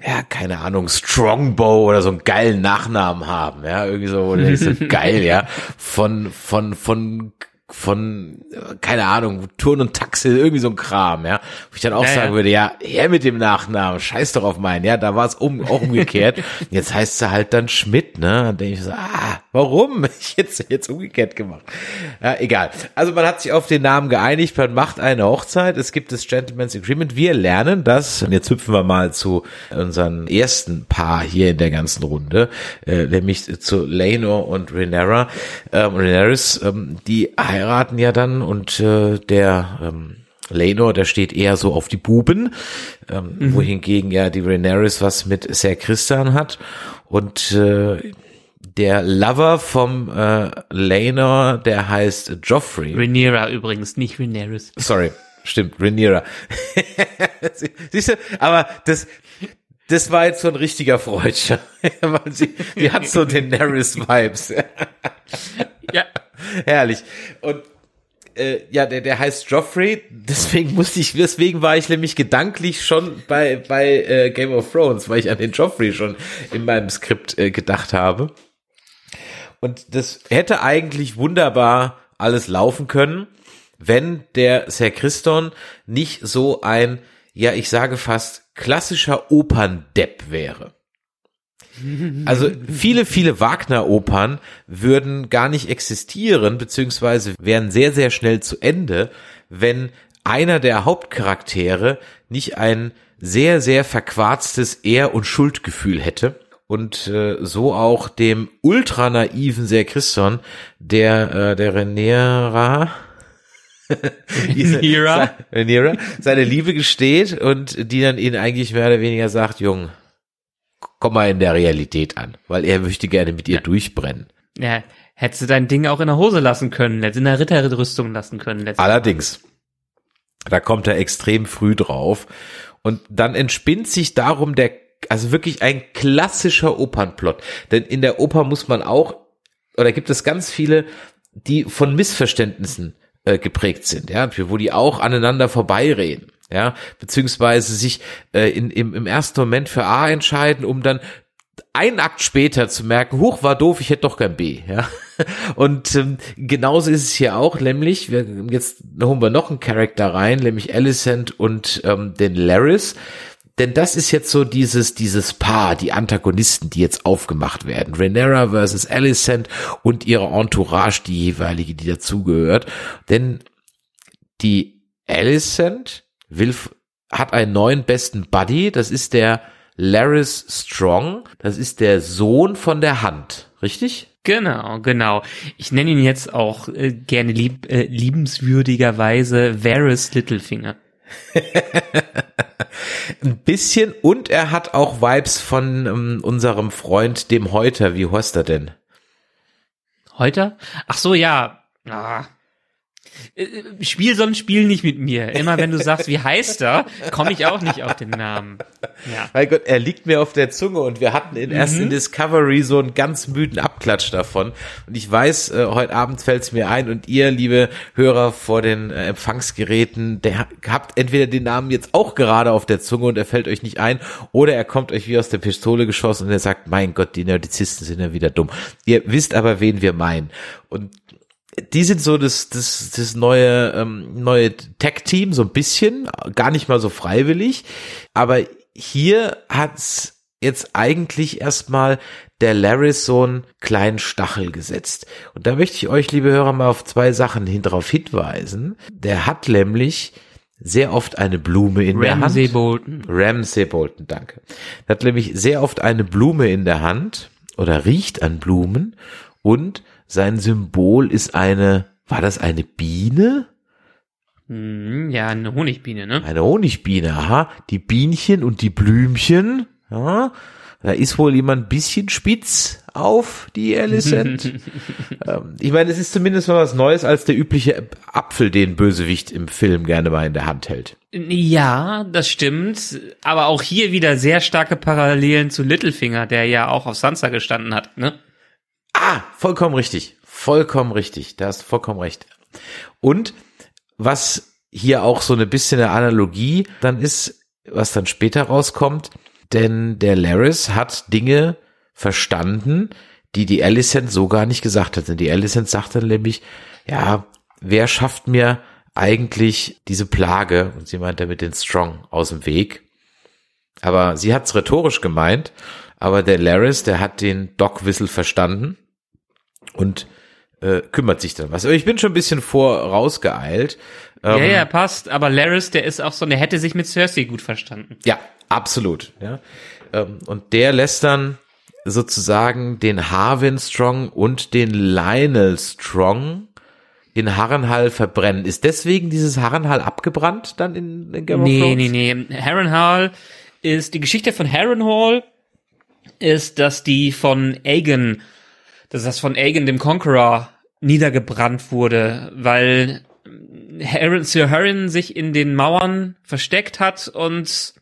ja, keine Ahnung, Strongbow oder so einen geilen Nachnamen haben, ja, irgendwie so, oder so geil, ja, von, von, von von, keine Ahnung, Turn und Taxel, irgendwie so ein Kram, ja. Wo ich dann auch ja, sagen würde, ja, her mit dem Nachnamen, scheiß doch auf meinen, ja, da war es um, auch umgekehrt. Jetzt heißt sie halt dann Schmidt, ne? Und denke ich so, ah, warum? Ich jetzt, jetzt umgekehrt gemacht. Ja, egal. Also man hat sich auf den Namen geeinigt, man macht eine Hochzeit, es gibt das Gentleman's Agreement, wir lernen das, und jetzt hüpfen wir mal zu unseren ersten Paar hier in der ganzen Runde, äh, nämlich zu Lenor und Renera, ähm, Renaris, ähm, die heiraten ja dann und äh, der ähm, Lenor, der steht eher so auf die Buben, ähm, mhm. wohingegen ja die Rhaenyra was mit Ser Christian hat und äh, der Lover vom äh, Lenor, der heißt Joffrey. Rhaenyra übrigens, nicht Rhaenyra. Sorry, stimmt, Rhaenyra. Siehst du, aber das, das war jetzt so ein richtiger Freudscher. sie, die hat so den Daenerys-Vibes. ja. Herrlich. Und äh, ja, der, der heißt Joffrey, deswegen musste ich, deswegen war ich nämlich gedanklich schon bei, bei äh, Game of Thrones, weil ich an den Joffrey schon in meinem Skript äh, gedacht habe. Und das hätte eigentlich wunderbar alles laufen können, wenn der Sir Christon nicht so ein, ja, ich sage fast klassischer Operndepp wäre. Also viele, viele Wagner-Opern würden gar nicht existieren, beziehungsweise wären sehr, sehr schnell zu Ende, wenn einer der Hauptcharaktere nicht ein sehr, sehr verquarztes Ehr- und Schuldgefühl hätte und äh, so auch dem ultra naiven Ser Christon, der äh, der Renera Renera seine Liebe gesteht und die dann ihn eigentlich mehr oder weniger sagt, Jung, komm mal in der Realität an, weil er möchte gerne mit ihr ja. durchbrennen. Ja, Hättest du dein Ding auch in der Hose lassen können, hättest in der Ritterrüstung lassen können. Allerdings, da kommt er extrem früh drauf. Und dann entspinnt sich darum der, also wirklich ein klassischer Opernplot. Denn in der Oper muss man auch, oder gibt es ganz viele, die von Missverständnissen äh, geprägt sind, ja, wo die auch aneinander vorbeireden. Ja, beziehungsweise sich äh, in, im, im ersten Moment für A entscheiden, um dann einen Akt später zu merken, huch, war doof, ich hätte doch kein B, ja. Und ähm, genauso ist es hier auch, nämlich, wir, jetzt holen wir noch einen Charakter rein, nämlich Alicent und ähm, den Laris. Denn das ist jetzt so dieses, dieses Paar, die Antagonisten, die jetzt aufgemacht werden. Rhaenyra versus Alicent und ihre Entourage, die jeweilige, die dazugehört. Denn die Alicent will, hat einen neuen besten Buddy, das ist der Laris Strong, das ist der Sohn von der Hand, richtig? Genau, genau. Ich nenne ihn jetzt auch äh, gerne lieb, äh, liebenswürdigerweise Varys Littlefinger. Ein bisschen und er hat auch Vibes von ähm, unserem Freund dem Häuter. Wie heißt er denn? Heute? Ach so, ja. Ah. Äh, Spiel so ein Spiel nicht mit mir. Immer wenn du sagst, wie heißt er, komme ich auch nicht auf den Namen. Ja. Mein Gott, er liegt mir auf der Zunge und wir hatten in erst in Discovery so einen ganz müden Abklatsch davon. Und ich weiß, äh, heute Abend fällt es mir ein und ihr, liebe Hörer vor den äh, Empfangsgeräten, der habt entweder den Namen jetzt auch gerade auf der Zunge und er fällt euch nicht ein, oder er kommt euch wie aus der Pistole geschossen und er sagt, mein Gott, die Nerdizisten sind ja wieder dumm. Ihr wisst aber, wen wir meinen. Und die sind so das, das, das neue, ähm, neue Tech-Team, so ein bisschen, gar nicht mal so freiwillig. Aber hier hat's jetzt eigentlich erstmal der Laris so einen kleinen Stachel gesetzt. Und da möchte ich euch, liebe Hörer, mal auf zwei Sachen hin drauf hinweisen. Der hat nämlich sehr oft eine Blume in Ramsay der Hand. Bolton. Ramsay Bolton, danke. Der hat nämlich sehr oft eine Blume in der Hand oder riecht an Blumen und sein Symbol ist eine, war das eine Biene? Hm, ja, eine Honigbiene, ne? Eine Honigbiene, aha. Die Bienchen und die Blümchen, ja. Da ist wohl jemand ein bisschen spitz auf die Alicent. ähm, ich meine, es ist zumindest mal was Neues als der übliche Apfel, den Bösewicht im Film gerne mal in der Hand hält. Ja, das stimmt. Aber auch hier wieder sehr starke Parallelen zu Littlefinger, der ja auch auf Sansa gestanden hat, ne? Ah, vollkommen richtig. Vollkommen richtig. Da hast du vollkommen recht. Und was hier auch so eine bisschen eine Analogie dann ist, was dann später rauskommt, denn der Laris hat Dinge verstanden, die die Alicent so gar nicht gesagt hat. Denn die Alicent sagt dann nämlich, ja, wer schafft mir eigentlich diese Plage, und sie meint damit den Strong, aus dem Weg. Aber sie hat's rhetorisch gemeint, aber der Laris, der hat den Doc Whistle verstanden und äh, kümmert sich dann was. Aber ich bin schon ein bisschen vorausgeeilt. ja, ja, passt. Aber Laris, der ist auch so, der hätte sich mit Cersei gut verstanden. Ja, absolut. Ja. Ähm, und der lässt dann sozusagen den Harwin Strong und den Lionel Strong in Harrenhal verbrennen. Ist deswegen dieses Harrenhal abgebrannt dann in, in Game of Nee, Thrones? nee, nee. Harrenhal ist, die Geschichte von Harrenhal ist, dass die von Aegon, dass das von Aegon dem Conqueror niedergebrannt wurde, weil Harren, Sir Harren sich in den Mauern versteckt hat und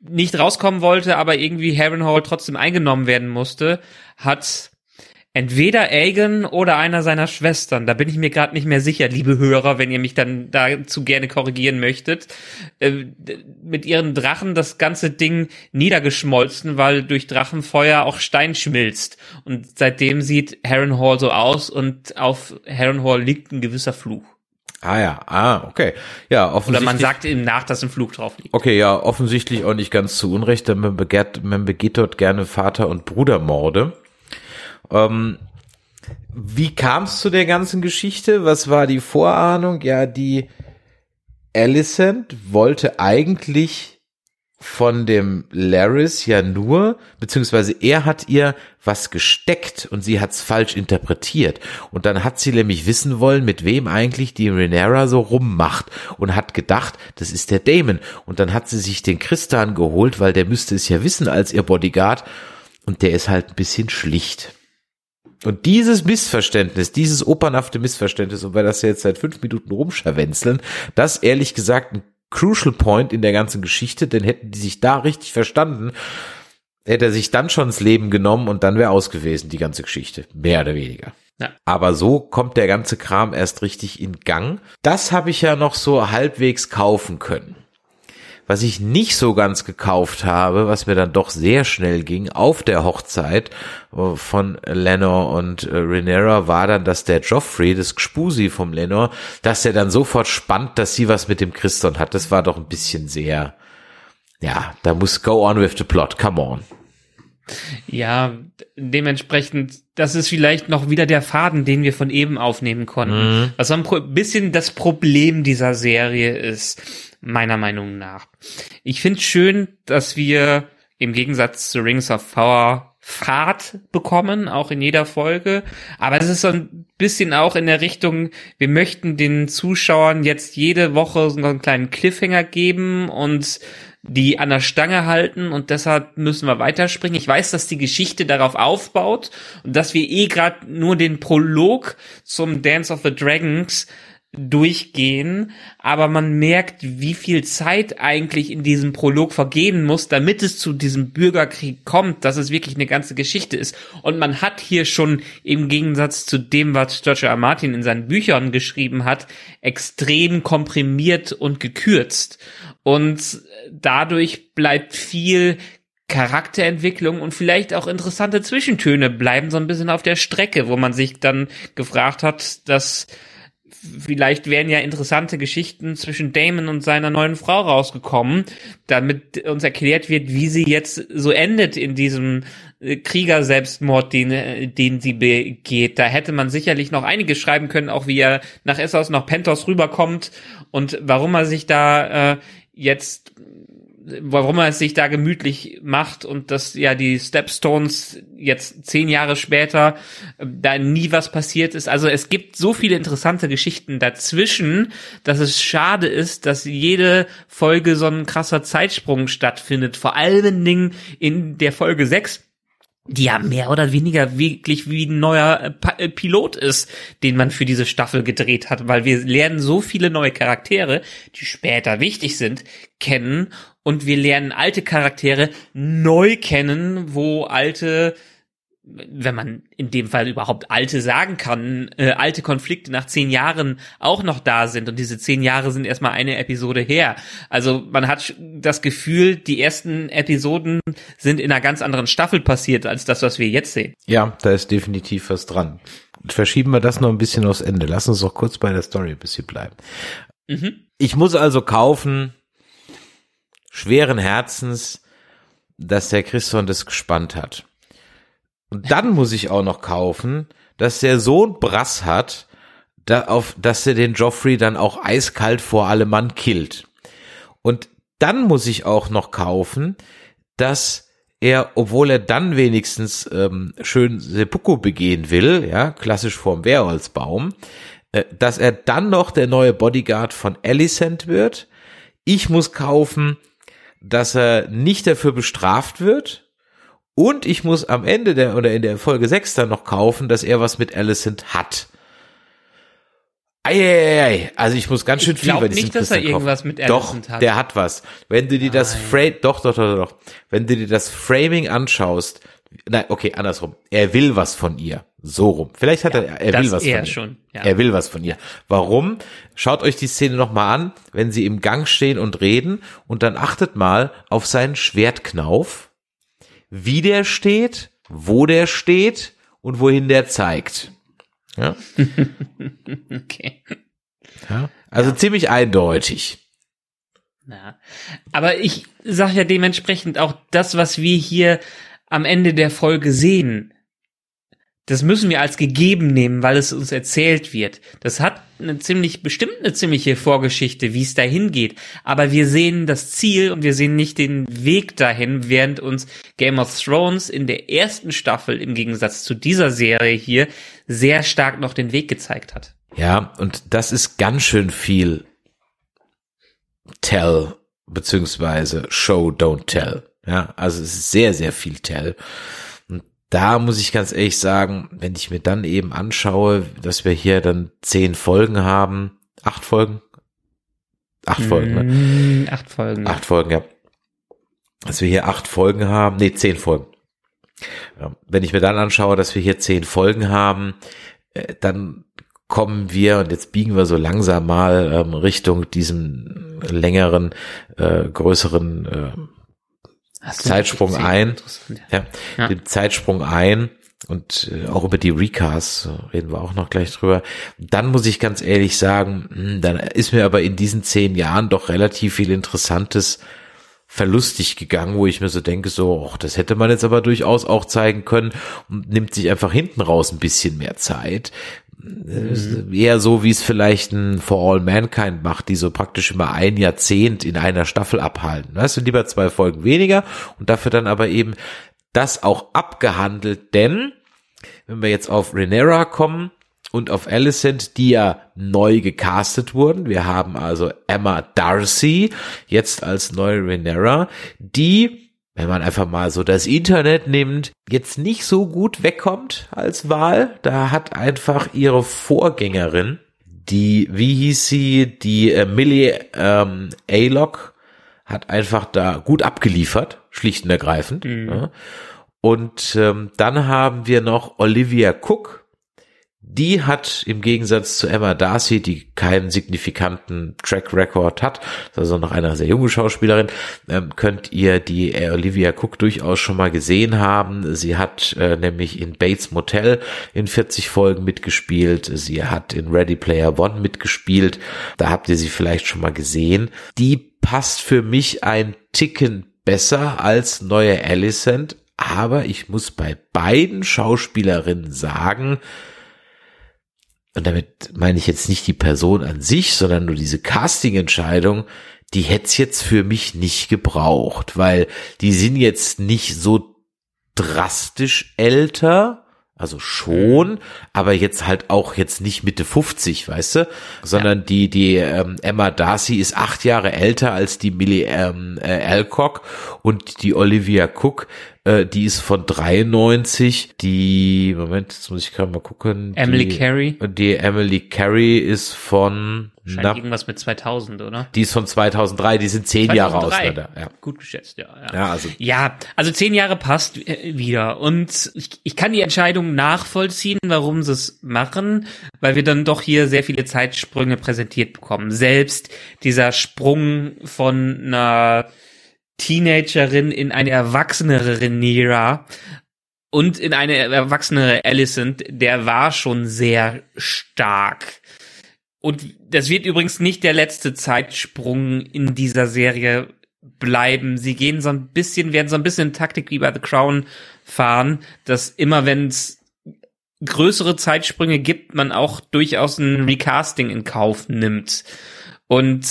nicht rauskommen wollte, aber irgendwie Harrenhal trotzdem eingenommen werden musste, hat entweder Aegon oder einer seiner Schwestern, da bin ich mir gerade nicht mehr sicher, liebe Hörer, wenn ihr mich dann dazu gerne korrigieren möchtet, äh, mit ihren Drachen das ganze Ding niedergeschmolzen, weil durch Drachenfeuer auch Stein schmilzt. Und seitdem sieht Harrenhal so aus und auf Harrenhal liegt ein gewisser Fluch. Ah ja, ah, okay. Ja, Oder offensichtlich. man sagt ihm nach, dass ein Fluch drauf liegt. Okay, ja, offensichtlich auch nicht ganz zu Unrecht, denn man begehrt, man begeht dort gerne Vater- und Brudermorde. Ähm, wie kam es zu der ganzen Geschichte? Was war die Vorahnung? Ja, die Alicent wollte eigentlich von dem Laris ja nur, beziehungsweise er hat ihr was gesteckt und sie hat's falsch interpretiert. Und dann hat sie nämlich wissen wollen, mit wem eigentlich die Rhaenyra so rummacht und hat gedacht, das ist der Damon. Und dann hat sie sich den Christan geholt, weil der müsste es ja wissen als ihr Bodyguard. Und der ist halt ein bisschen schlicht. Und dieses Missverständnis, dieses opernhafte Missverständnis, und weil das jetzt seit fünf Minuten rumscharwenzeln, das ehrlich gesagt ein Crucial Point in der ganzen Geschichte, denn hätten die sich da richtig verstanden, hätte er sich dann schon ins Leben genommen und dann wäre aus gewesen, die ganze Geschichte. Mehr oder weniger. Ja. Aber so kommt der ganze Kram erst richtig in Gang. Das habe ich ja noch so halbwegs kaufen können. Was ich nicht so ganz gekauft habe, was mir dann doch sehr schnell ging, auf der Hochzeit äh, von Lenor und äh, Rhaenyra, war dann, dass der Joffrey, das Gspusi vom Lenor, dass er dann sofort spannt, dass sie was mit dem Christon hat. Das war doch ein bisschen sehr, ja, da muss go on with the plot, come on. Ja, dementsprechend, das ist vielleicht noch wieder der Faden, den wir von eben aufnehmen konnten. Mhm. Was so ein bisschen das Problem dieser Serie ist, meiner Meinung nach. Ich finde schön, dass wir im Gegensatz zu Rings of Power Fahrt bekommen, auch in jeder Folge. Aber es ist so ein bisschen auch in der Richtung, wir möchten den Zuschauern jetzt jede Woche so einen kleinen Cliffhanger geben und die an der Stange halten und deshalb müssen wir weiterspringen. Ich weiß, dass die Geschichte darauf aufbaut und dass wir eh gerade nur den Prolog zum Dance of the Dragons durchgehen, aber man merkt, wie viel Zeit eigentlich in diesem Prolog vergehen muss, damit es zu diesem Bürgerkrieg kommt, dass es wirklich eine ganze Geschichte ist. Und man hat hier schon im Gegensatz zu dem, was George R. Martin in seinen Büchern geschrieben hat, extrem komprimiert und gekürzt. Und dadurch bleibt viel Charakterentwicklung und vielleicht auch interessante Zwischentöne bleiben so ein bisschen auf der Strecke, wo man sich dann gefragt hat, dass vielleicht wären ja interessante Geschichten zwischen Damon und seiner neuen Frau rausgekommen, damit uns erklärt wird, wie sie jetzt so endet in diesem äh, Krieger-Selbstmord, den, äh, den sie begeht. Da hätte man sicherlich noch einiges schreiben können, auch wie er nach Essos, nach Pentos rüberkommt und warum er sich da äh, jetzt warum er es sich da gemütlich macht und dass ja die Stepstones jetzt zehn Jahre später äh, da nie was passiert ist. Also es gibt so viele interessante Geschichten dazwischen, dass es schade ist, dass jede Folge so ein krasser Zeitsprung stattfindet. Vor allen Dingen in der Folge 6 die ja mehr oder weniger wirklich wie ein neuer äh, äh, Pilot ist, den man für diese Staffel gedreht hat, weil wir lernen so viele neue Charaktere, die später wichtig sind, kennen und wir lernen alte Charaktere neu kennen, wo alte wenn man in dem Fall überhaupt alte sagen kann, äh, alte Konflikte nach zehn Jahren auch noch da sind und diese zehn Jahre sind erstmal eine Episode her. Also man hat das Gefühl, die ersten Episoden sind in einer ganz anderen Staffel passiert als das, was wir jetzt sehen. Ja, da ist definitiv was dran. Verschieben wir das noch ein bisschen aufs Ende. Lass uns doch kurz bei der Story ein bisschen bleiben. Mhm. Ich muss also kaufen, schweren Herzens, dass der Christian das gespannt hat. Und dann muss ich auch noch kaufen, dass der Sohn Brass hat, da auf, dass er den Joffrey dann auch eiskalt vor allem Mann killt. Und dann muss ich auch noch kaufen, dass er, obwohl er dann wenigstens ähm, schön Seppuku begehen will, ja, klassisch vorm Wehrholzbaum, äh, dass er dann noch der neue Bodyguard von Alicent wird. Ich muss kaufen, dass er nicht dafür bestraft wird. Und ich muss am Ende der oder in der Folge 6 dann noch kaufen, dass er was mit Alicent hat. Eieiei, also ich muss ganz schön Ich viel bei diesem nicht, dass er Christian kaufen. irgendwas mit Doch, Alicent hat. der hat was. Wenn du dir das. Frame, doch, doch, doch, doch, doch. Wenn du dir das Framing anschaust, nein, okay, andersrum. Er will was von ihr. So rum. Vielleicht hat er, er das will was er von ihr. schon, ja. Er will was von ihr. Warum? Schaut euch die Szene nochmal an, wenn sie im Gang stehen und reden und dann achtet mal auf seinen Schwertknauf, wie der steht, wo der steht und wohin der zeigt. Ja, Okay. ja. Also ziemlich eindeutig. Ja. Aber ich sage ja dementsprechend auch das, was wir hier am Ende der Folge sehen, das müssen wir als gegeben nehmen, weil es uns erzählt wird. Das hat eine ziemlich, bestimmt eine ziemliche Vorgeschichte, wie es dahin geht. Aber wir sehen das Ziel und wir sehen nicht den Weg dahin, während uns Game of Thrones in der ersten Staffel im Gegensatz zu dieser Serie hier sehr stark noch den Weg gezeigt hat. Ja, und das ist ganz schön viel Tell, beziehungsweise Show, Don't Tell. Ja, also es ist sehr, sehr viel Tell. Da muss ich ganz ehrlich sagen, wenn ich mir dann eben anschaue, dass wir hier dann zehn Folgen haben, acht Folgen, acht Folgen, ne? Mm, Acht Folgen. Acht Folgen, ja. Dass wir hier acht Folgen haben, nee, zehn Folgen. Ja, wenn ich mir dann anschaue, dass wir hier zehn Folgen haben, äh, dann kommen wir, und jetzt biegen wir so langsam mal ähm, Richtung diesem längeren, äh, größeren äh, Du Zeitsprung ein. Ja, Ja. den Zeitsprung ein und äh, auch über die Recasts reden wir auch noch gleich drüber. Dann muss ich ganz ehrlich sagen, hm, dann ist mir aber in diesen zehn Jahren doch relativ viel Interessantes verlustig gegangen, wo ich mir so denke, so, ach, das hätte man jetzt aber durchaus auch zeigen können und nimmt sich einfach hinten raus ein bisschen mehr Zeit. Äh, Eher so, wie es vielleicht ein For All Mankind macht, die so praktisch immer ein Jahrzehnt in einer Staffel abhalten. Weißt du, lieber zwei Folgen weniger und dafür dann aber eben das auch abgehandelt, denn wenn wir jetzt auf Renera kommen und auf Alicent, die ja neu gecastet wurden, wir haben also Emma Darcy jetzt als neue Renera, die, wenn man einfach mal so das Internet nimmt, jetzt nicht so gut wegkommt als Wahl. Da hat einfach ihre Vorgängerin, die, wie hieß sie, die äh, Millie ähm, Aylock, hat einfach da gut abgeliefert, schlicht und ergreifend. Ja. Und ähm, dann haben wir noch Olivia Cook. Die hat im Gegensatz zu Emma Darcy, die keinen signifikanten Track Record hat, also noch eine sehr junge Schauspielerin, ähm, könnt ihr die Olivia Cook durchaus schon mal gesehen haben. Sie hat äh, nämlich in Bates Motel in 40 Folgen mitgespielt. Sie hat in Ready Player One mitgespielt. Da habt ihr sie vielleicht schon mal gesehen. Die passt für mich ein Ticken besser als neue Alicent, aber ich muss bei beiden Schauspielerinnen sagen, und damit meine ich jetzt nicht die Person an sich, sondern nur diese Casting-Entscheidung, die hätte es jetzt für mich nicht gebraucht, weil die sind jetzt nicht so drastisch älter, also schon, aber jetzt halt auch jetzt nicht Mitte 50, weißt du, sondern die die ähm, Emma Darcy ist acht Jahre älter als die Millie ähm, äh, Alcock und die Olivia Cook, äh, die ist von 93, die Moment, jetzt muss ich gerade mal gucken, Emily die, Carey? die Emily Carey ist von Scheint na, irgendwas mit 2000, oder? die ist von 2003, die sind zehn Jahre 2003. auseinander. Ja. Gut geschätzt, ja. Ja, Ja, also- ja, also zehn Jahre passt äh, wieder. Und ich, ich kann die Entscheidung nachvollziehen, warum sie es machen, weil wir dann doch hier sehr viele Zeitsprünge präsentiert bekommen. Selbst dieser Sprung von einer Teenagerin in eine erwachsenere Rhaenyra und in eine erwachsenere Alicent, der war schon sehr stark. Und das wird übrigens nicht der letzte Zeitsprung in dieser Serie bleiben. Sie gehen so ein bisschen, werden so ein bisschen Taktik wie bei The Crown fahren, dass immer wenn es größere Zeitsprünge gibt, man auch durchaus ein Recasting in Kauf nimmt. Und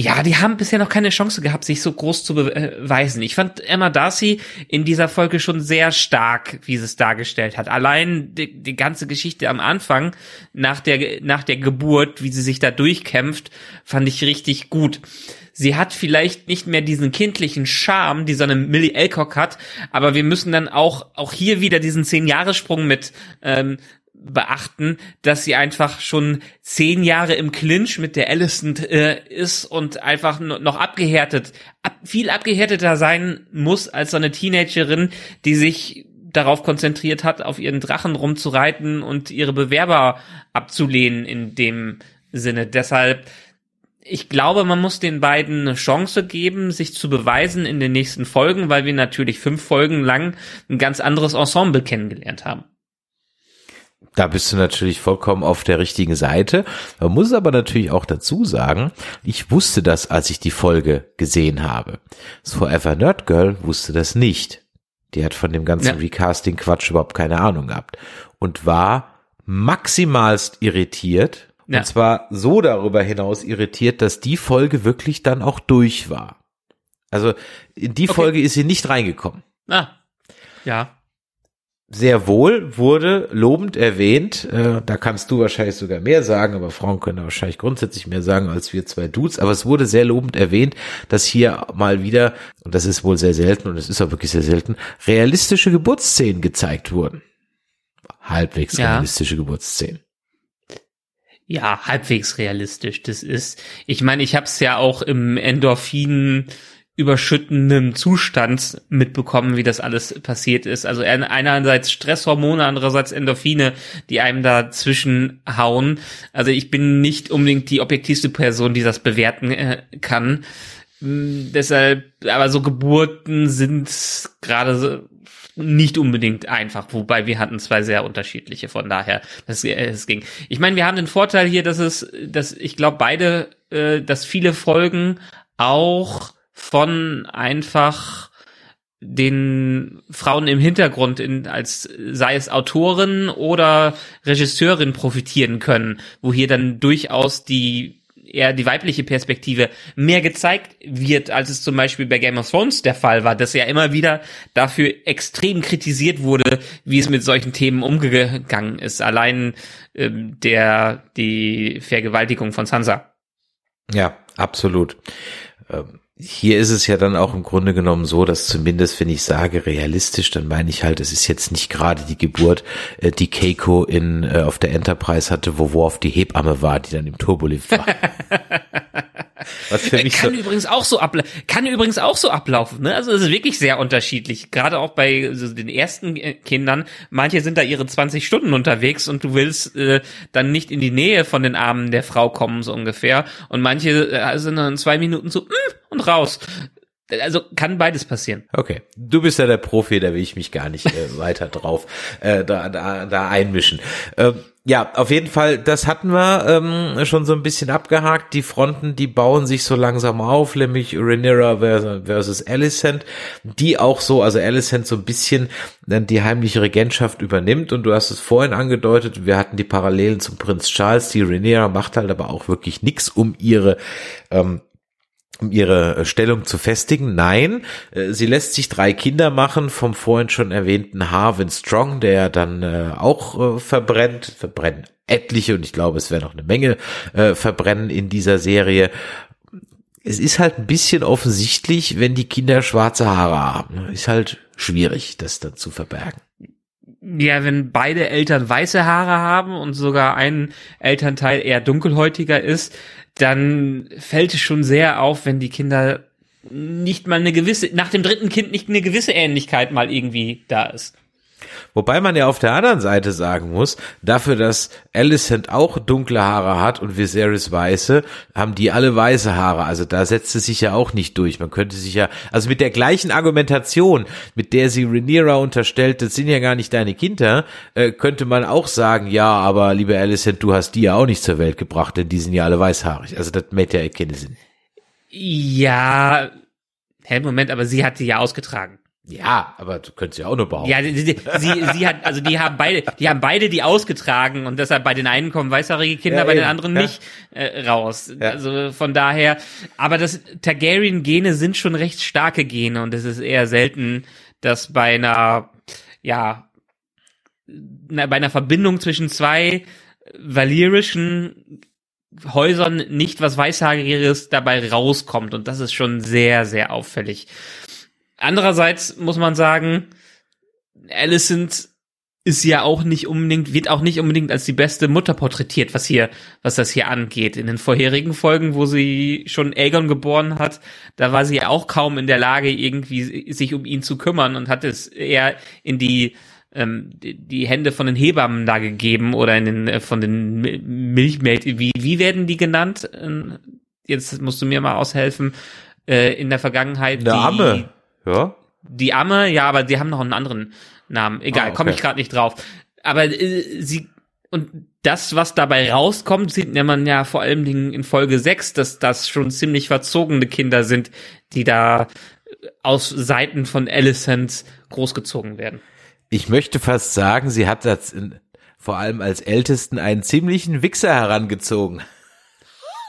ja, die haben bisher noch keine Chance gehabt, sich so groß zu beweisen. Ich fand Emma Darcy in dieser Folge schon sehr stark, wie sie es dargestellt hat. Allein die, die ganze Geschichte am Anfang, nach der, nach der Geburt, wie sie sich da durchkämpft, fand ich richtig gut. Sie hat vielleicht nicht mehr diesen kindlichen Charme, die so eine Millie Alcock hat, aber wir müssen dann auch, auch hier wieder diesen Zehn-Jahres-Sprung mit ähm, beachten, dass sie einfach schon zehn Jahre im Clinch mit der Allison äh, ist und einfach no- noch abgehärtet, ab, viel abgehärteter sein muss als so eine Teenagerin, die sich darauf konzentriert hat, auf ihren Drachen rumzureiten und ihre Bewerber abzulehnen in dem Sinne. Deshalb, ich glaube, man muss den beiden eine Chance geben, sich zu beweisen in den nächsten Folgen, weil wir natürlich fünf Folgen lang ein ganz anderes Ensemble kennengelernt haben. Da bist du natürlich vollkommen auf der richtigen Seite. Man muss aber natürlich auch dazu sagen, ich wusste das, als ich die Folge gesehen habe. Das Forever Nerd Girl wusste das nicht. Die hat von dem ganzen Ja. Recasting-Quatsch überhaupt keine Ahnung gehabt. Und war maximalst irritiert. Ja. Und zwar so darüber hinaus irritiert, dass die Folge wirklich dann auch durch war. Also in die Okay. Folge ist sie nicht reingekommen. Ah, ja. Sehr wohl wurde lobend erwähnt, äh, da kannst du wahrscheinlich sogar mehr sagen, aber Frauen können wahrscheinlich grundsätzlich mehr sagen als wir zwei Dudes, aber es wurde sehr lobend erwähnt, dass hier mal wieder, und das ist wohl sehr selten und es ist auch wirklich sehr selten, realistische Geburtsszenen gezeigt wurden. Halbwegs Ja. realistische Geburtsszenen. Ja, halbwegs realistisch. Das ist, ich meine, ich habe es ja auch im Endorphin überschüttenden Zustand mitbekommen, wie das alles passiert ist. Also ein- einerseits Stresshormone, andererseits Endorphine, die einem da zwischenhauen. Also ich bin nicht unbedingt die objektivste Person, die das bewerten äh, kann. Mm, Deshalb, aber so Geburten sind gerade nicht unbedingt einfach, wobei wir hatten zwei sehr unterschiedliche, von daher, das, äh, es ging. Ich meine, wir haben den Vorteil hier, dass es, dass ich glaube beide, äh, dass viele Folgen auch von einfach den Frauen im Hintergrund in, als sei es Autorin oder Regisseurin profitieren können, wo hier dann durchaus die eher die weibliche Perspektive mehr gezeigt wird, als es zum Beispiel bei Game of Thrones der Fall war, dass ja immer wieder dafür extrem kritisiert wurde, wie es mit solchen Themen umgegangen ist. Allein ähm, der die Vergewaltigung von Sansa. Ja, absolut. Ähm, Hier ist es ja dann auch im Grunde genommen so, dass zumindest, wenn ich sage realistisch, dann meine ich halt, es ist jetzt nicht gerade die Geburt, äh, die Keiko in äh, auf der Enterprise hatte, wo Worf die Hebamme war, die dann im Turbolift war. Was für mich so, Kann übrigens auch so kann übrigens auch so ablaufen, ne? Also es ist wirklich sehr unterschiedlich. Gerade auch bei so den ersten äh, Kindern. Manche sind da ihre 20 Stunden unterwegs und du willst äh, dann nicht in die Nähe von den Armen der Frau kommen, so ungefähr. Und manche äh, sind dann in zwei Minuten so mm, und raus. Also kann beides passieren. Okay, du bist ja der Profi, da will ich mich gar nicht äh, weiter drauf äh, da, da, da einmischen. Ähm, ja, auf jeden Fall, das hatten wir ähm, schon so ein bisschen abgehakt. Die Fronten, die bauen sich so langsam auf, nämlich Rhaenyra vers- versus Alicent, die auch so, also Alicent so ein bisschen dann die heimliche Regentschaft übernimmt. Und du hast es vorhin angedeutet, wir hatten die Parallelen zum Prinz Charles. Die Rhaenyra macht halt aber auch wirklich nichts, um ihre ähm, um ihre äh, Stellung zu festigen. Nein, äh, sie lässt sich drei Kinder machen vom vorhin schon erwähnten Harvin Strong, der dann äh, auch verbrennt, verbrennen etliche und ich glaube, es werden noch eine Menge verbrennen in dieser Serie. Es ist halt ein bisschen offensichtlich, wenn die Kinder schwarze Haare haben. Ist halt schwierig, das dann zu verbergen. Ja, wenn beide Eltern weiße Haare haben und sogar ein Elternteil eher dunkelhäutiger ist, dann fällt es schon sehr auf, wenn die Kinder nicht mal eine gewisse, nach dem dritten Kind nicht eine gewisse Ähnlichkeit mal irgendwie da ist. Wobei man ja auf der anderen Seite sagen muss, dafür, dass Alicent auch dunkle Haare hat und Viserys weiße, haben die alle weiße Haare. Also da setzt es sich ja auch nicht durch. Man könnte sich ja, also mit der gleichen Argumentation, mit der sie Rhaenyra unterstellt, das sind ja gar nicht deine Kinder, äh, könnte man auch sagen, ja, aber liebe Alicent, du hast die ja auch nicht zur Welt gebracht, denn die sind ja alle weißhaarig. Also das macht ja keinen Sinn. Ja, hä, Moment, aber sie hat sie ja ausgetragen. Ja, aber du könntest ja auch nur behaupten. Ja, sie, sie, sie, hat, also die haben beide, die haben beide die ausgetragen und deshalb bei den einen kommen weißhaarige Kinder, Ja, bei den eben, anderen ja. nicht äh, raus. Ja. Also von daher, aber das Targaryen-Gene sind schon recht starke Gene und es ist eher selten, dass bei einer, ja, na, bei einer Verbindung zwischen zwei valyrischen Häusern nicht was Weißhaarigeres dabei rauskommt und das ist schon sehr, sehr auffällig. Andererseits muss man sagen, Alicent ist ja auch nicht unbedingt, wird auch nicht unbedingt als die beste Mutter porträtiert, was hier, was das hier angeht. In den vorherigen Folgen, wo sie schon Aegon geboren hat, da war sie ja auch kaum in der Lage, irgendwie sich um ihn zu kümmern und hat es eher in die ähm, die Hände von den Hebammen da gegeben oder in den äh, von den Mi- Milchmädchen. Wie wie werden die genannt? Ähm, Jetzt musst du mir mal aushelfen. Äh, in der Vergangenheit Eine die. Ja. die Amme, ja, aber die haben noch einen anderen Namen. Egal, Ah, okay. komme ich gerade nicht drauf. Aber äh, sie und das, was dabei rauskommt, sieht man ja vor allen Dingen in Folge 6, dass das schon ziemlich verzogene Kinder sind, die da aus Seiten von Alicent großgezogen werden. Ich möchte fast sagen, sie hat das in, vor allem als Ältesten einen ziemlichen Wichser herangezogen.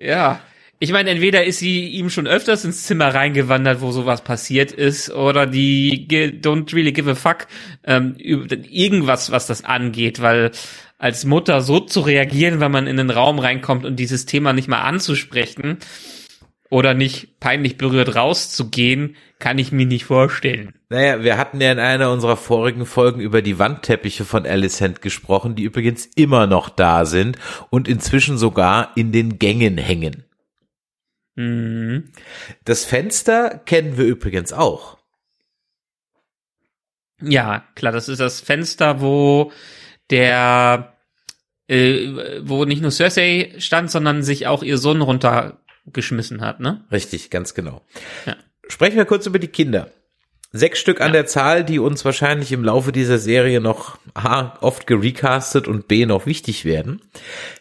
ja, Ich meine, entweder ist sie ihm schon öfters ins Zimmer reingewandert, wo sowas passiert ist, oder die don't really give a fuck ähm, irgendwas, was das angeht, weil als Mutter so zu reagieren, wenn man in den Raum reinkommt und dieses Thema nicht mal anzusprechen oder nicht peinlich berührt rauszugehen, kann ich mir nicht vorstellen. Naja, wir hatten ja in einer unserer vorigen Folgen über die Wandteppiche von Alicent gesprochen, die übrigens immer noch da sind und inzwischen sogar in den Gängen hängen. Mhm. Das Fenster kennen wir übrigens auch. Ja, klar, das ist das Fenster, wo der, äh, wo nicht nur Cersei stand, sondern sich auch ihr Sohn runtergeschmissen hat, ne? Richtig, ganz genau. Ja. Sprechen wir kurz über die Kinder. Sechs Stück an Ja. der Zahl, die uns wahrscheinlich im Laufe dieser Serie noch A, oft gerecastet und B, noch wichtig werden.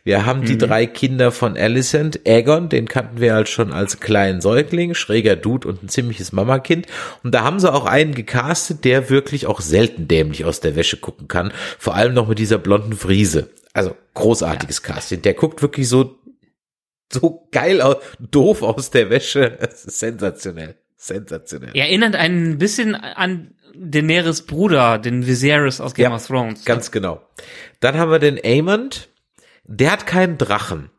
Wir haben die drei Kinder von Alicent. Aegon, den kannten wir halt schon als kleinen Säugling, schräger Dude und ein ziemliches Mamakind. Und da haben sie auch einen gecastet, der wirklich auch selten dämlich aus der Wäsche gucken kann. Vor allem noch mit dieser blonden Friese. Also großartiges Casting. Der guckt wirklich so, so geil aus, doof aus der Wäsche. Es ist sensationell. Sensationell. Er erinnert ein bisschen an Daenerys Bruder, den Viserys aus Game Ja, of Thrones. Ganz genau. Dann haben wir den Aemond. Der hat keinen Drachen.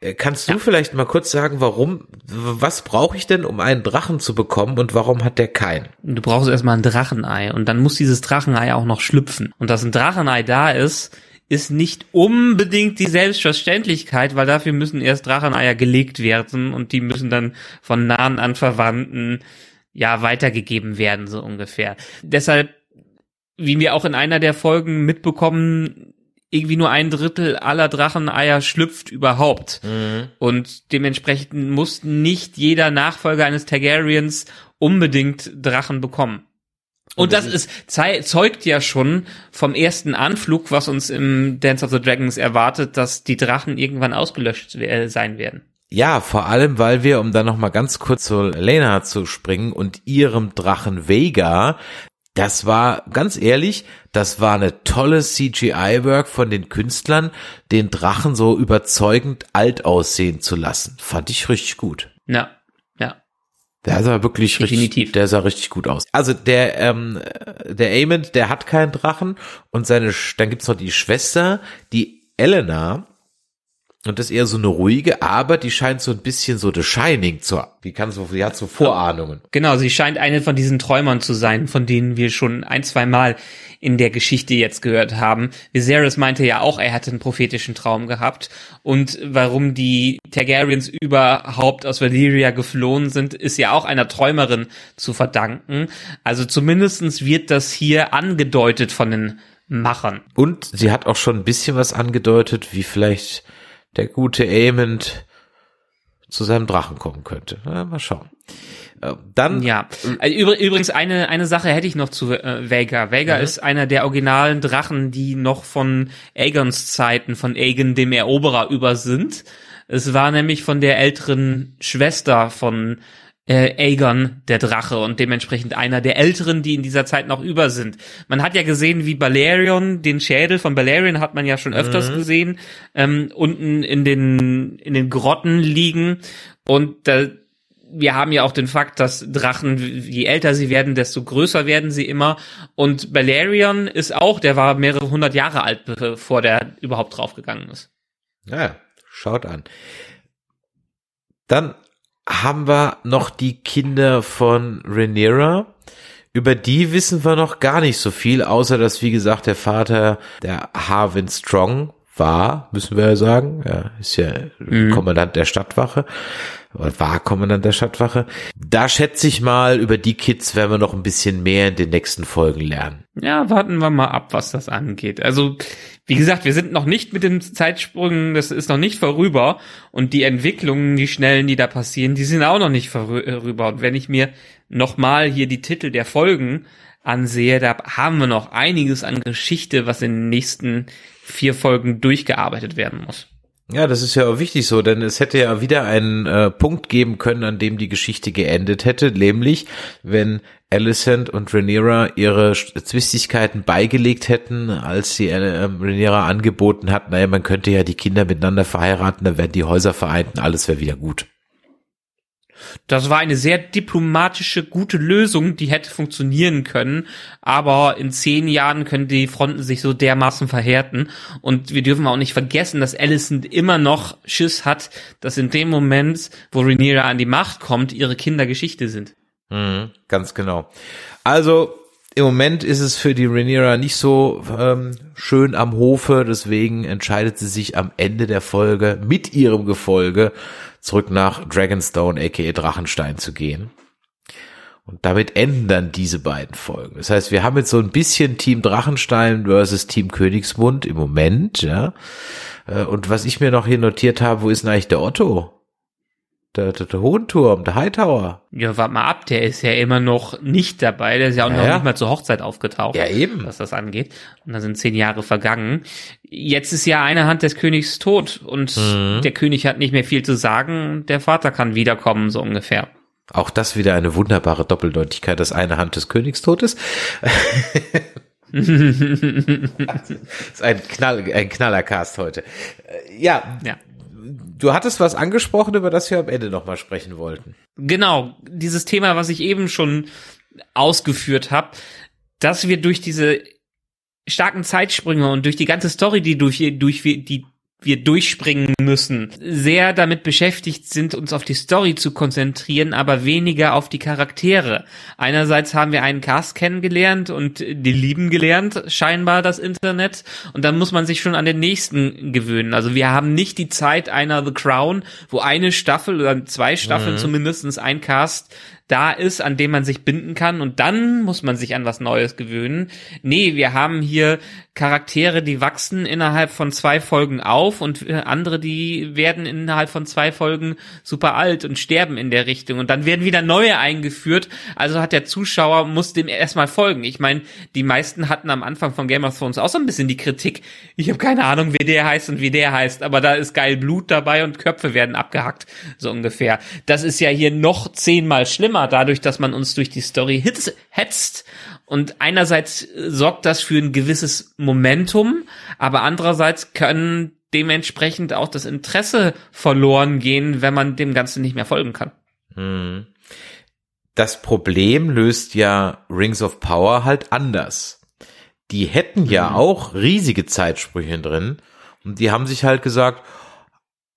Äh, Kannst du vielleicht mal kurz sagen, warum, was brauche ich denn, um einen Drachen zu bekommen und warum hat der keinen? Du brauchst erstmal ein Drachenei und dann muss dieses Drachenei auch noch schlüpfen. Und dass ein Drachenei da ist, ist nicht unbedingt die Selbstverständlichkeit, weil dafür müssen erst Dracheneier gelegt werden und die müssen dann von nahen Anverwandten ja weitergegeben werden, so ungefähr. Deshalb, wie wir auch in einer der Folgen mitbekommen, irgendwie nur ein Drittel aller Dracheneier schlüpft überhaupt. Und dementsprechend muss nicht jeder Nachfolger eines Targaryens unbedingt Drachen bekommen. Und das ist, zeugt ja schon vom ersten Anflug, was uns im Dance of the Dragons erwartet, dass die Drachen irgendwann ausgelöscht äh, sein werden. Ja, vor allem, weil wir, um dann noch mal ganz kurz zu Lena zu springen und ihrem Drachen Vega, das war, ganz ehrlich, das war eine tolle CGI-Work von den Künstlern, den Drachen so überzeugend alt aussehen zu lassen. Fand ich richtig gut. Ja. Der sah wirklich Definitiv. richtig, der sah richtig gut aus. Also der, ähm, der Aemond, der hat keinen Drachen und seine, dann gibt's noch die Schwester, die Elena. Und das ist eher so eine ruhige, aber die scheint so ein bisschen so The Shining zu, die kann so, die hat so Vorahnungen. Genau, sie scheint eine von diesen Träumern zu sein, von denen wir schon ein, zwei Mal in der Geschichte jetzt gehört haben. Viserys meinte ja auch, er hätte einen prophetischen Traum gehabt. Und warum die Targaryens überhaupt aus Valyria geflohen sind, ist ja auch einer Träumerin zu verdanken. Also zumindestens wird das hier angedeutet von den Machern. Und sie hat auch schon ein bisschen was angedeutet, wie vielleicht der gute Aemond zu seinem Drachen kommen könnte. Na, mal schauen. Äh, Dann, Ja, übr- übrigens eine eine Sache hätte ich noch zu äh, Vega. Vega ist einer der originalen Drachen, die noch von Aegons Zeiten, von Aegon dem Eroberer über sind. Es war nämlich von der älteren Schwester von äh, Aegon der Drache und dementsprechend einer der älteren, die in dieser Zeit noch über sind. Man hat ja gesehen, wie Balerion, den Schädel von Balerion hat man ja schon öfters gesehen, ähm, unten in den in den Grotten liegen und da wir haben ja auch den Fakt, dass Drachen, je älter sie werden, desto größer werden sie immer. Und Balerion ist auch, der war mehrere hundert Jahre alt, bevor der überhaupt draufgegangen ist. naja, schaut an. Dann haben wir noch die Kinder von Rhaenyra. Über die wissen wir noch gar nicht so viel, außer dass, wie gesagt, der Vater der Harwin Strong war, müssen wir ja sagen. Er ist ja Kommandant der Stadtwache. Oder war Kommandant der Stadtwache. Da schätze ich mal, über die Kids werden wir noch ein bisschen mehr in den nächsten Folgen lernen. Ja, warten wir mal ab, was das angeht. Also, wie gesagt, wir sind noch nicht mit den Zeitsprüngen, das ist noch nicht vorüber. Und die Entwicklungen, die schnellen, die da passieren, die sind auch noch nicht vorüber. Und wenn ich mir nochmal hier die Titel der Folgen ansehe, da haben wir noch einiges an Geschichte, was in den nächsten vier Folgen durchgearbeitet werden muss. Ja, das ist ja auch wichtig so, denn es hätte ja wieder einen äh, Punkt geben können, an dem die Geschichte geendet hätte, nämlich wenn Alicent und Rhaenyra ihre Zwistigkeiten beigelegt hätten, als sie äh, Rhaenyra angeboten hat, naja, man könnte ja die Kinder miteinander verheiraten, dann werden die Häuser vereint und alles wäre wieder gut. Das war eine sehr diplomatische, gute Lösung, die hätte funktionieren können. Aber in zehn Jahren können die Fronten sich so dermaßen verhärten. Und wir dürfen auch nicht vergessen, dass Allison immer noch Schiss hat, dass in dem Moment, wo Rhaenyra an die Macht kommt, ihre Kinder Geschichte sind. Mhm, ganz genau. Also im Moment ist es für die Rhaenyra nicht so ähm, schön am Hofe, deswegen entscheidet sie sich am Ende der Folge mit ihrem Gefolge zurück nach Dragonstone aka Drachenstein zu gehen. Und damit enden dann diese beiden Folgen. Das heißt, wir haben jetzt so ein bisschen Team Drachenstein versus Team Königsmund im Moment, ja. Äh, und was ich mir noch hier notiert habe, wo ist denn eigentlich der Otto? Der, der, der Hohenturm, der Hightower. Ja, warte mal ab, der ist ja immer noch nicht dabei. Der ist ja auch Ja, noch nicht mal zur Hochzeit aufgetaucht. Ja, eben. Was das angeht. Und da sind zehn Jahre vergangen. Jetzt ist ja eine Hand des Königs tot und Mhm. der König hat nicht mehr viel zu sagen. Der Vater kann wiederkommen, so ungefähr. Auch das wieder eine wunderbare Doppeldeutigkeit, dass eine Hand des Königs tot ist. das ist ein Knall, ein Knallercast heute. Äh, Ja, Ja. Du hattest was angesprochen, über das wir am Ende nochmal sprechen wollten. Genau, dieses Thema, was ich eben schon ausgeführt habe, dass wir durch diese starken Zeitsprünge und durch die ganze Story, die durch, durch die wir durchspringen müssen, sehr damit beschäftigt sind, uns auf die Story zu konzentrieren, aber weniger auf die Charaktere. Einerseits haben wir einen Cast kennengelernt und die lieben gelernt, scheinbar das Internet, und dann muss man sich schon an den nächsten gewöhnen. Also wir haben nicht die Zeit einer The Crown, wo eine Staffel oder zwei Staffeln zumindestens ein Cast da ist, an dem man sich binden kann und dann muss man sich an was Neues gewöhnen. Nee, wir haben hier Charaktere, die wachsen innerhalb von zwei Folgen auf und äh, andere, die werden innerhalb von zwei Folgen super alt und sterben in der Richtung und dann werden wieder neue eingeführt. Also hat der Zuschauer, muss dem erstmal folgen. Ich meine, die meisten hatten am Anfang von Game of Thrones auch so ein bisschen die Kritik. Ich habe keine Ahnung, wie der heißt und wie der heißt, aber da ist geil Blut dabei und Köpfe werden abgehackt, so ungefähr. Das ist ja hier noch zehnmal schlimmer, dadurch, dass man uns durch die Story hitz- hetzt. Und einerseits sorgt das für ein gewisses Momentum, aber andererseits können dementsprechend auch das Interesse verloren gehen, wenn man dem Ganzen nicht mehr folgen kann. Das Problem löst ja Rings of Power halt anders. Die hätten ja auch riesige Zeitsprüche drin und die haben sich halt gesagt,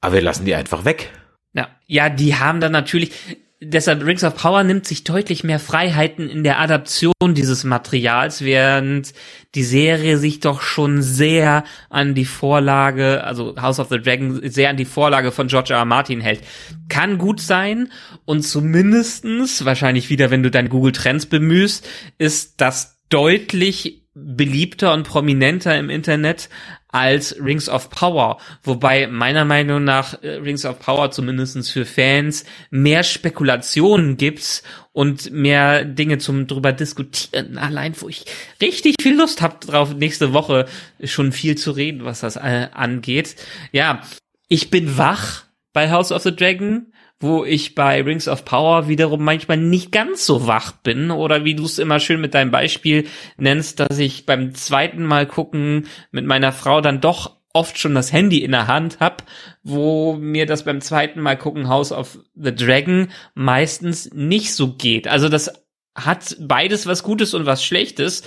aber wir lassen die einfach weg. Ja, ja, die haben dann natürlich, deshalb Rings of Power nimmt sich deutlich mehr Freiheiten in der Adaption dieses Materials, während die Serie sich doch schon sehr an die Vorlage, also House of the Dragon, sehr an die Vorlage von George R. R. Martin hält. Kann gut sein und zumindestens, wahrscheinlich wieder, wenn du dein Google Trends bemühst, ist das deutlich beliebter und prominenter im Internet als Rings of Power, wobei meiner Meinung nach äh, Rings of Power zumindestens für Fans mehr Spekulationen gibt und mehr Dinge zum drüber diskutieren, allein wo ich richtig viel Lust habe drauf, nächste Woche schon viel zu reden, was das äh, angeht. Ja, ich bin wach bei House of the Dragon, wo ich bei Rings of Power wiederum manchmal nicht ganz so wach bin oder wie du es immer schön mit deinem Beispiel nennst, dass ich beim zweiten Mal gucken mit meiner Frau dann doch oft schon das Handy in der Hand hab, wo mir das beim zweiten Mal gucken House of the Dragon meistens nicht so geht. Also das hat beides was Gutes und was Schlechtes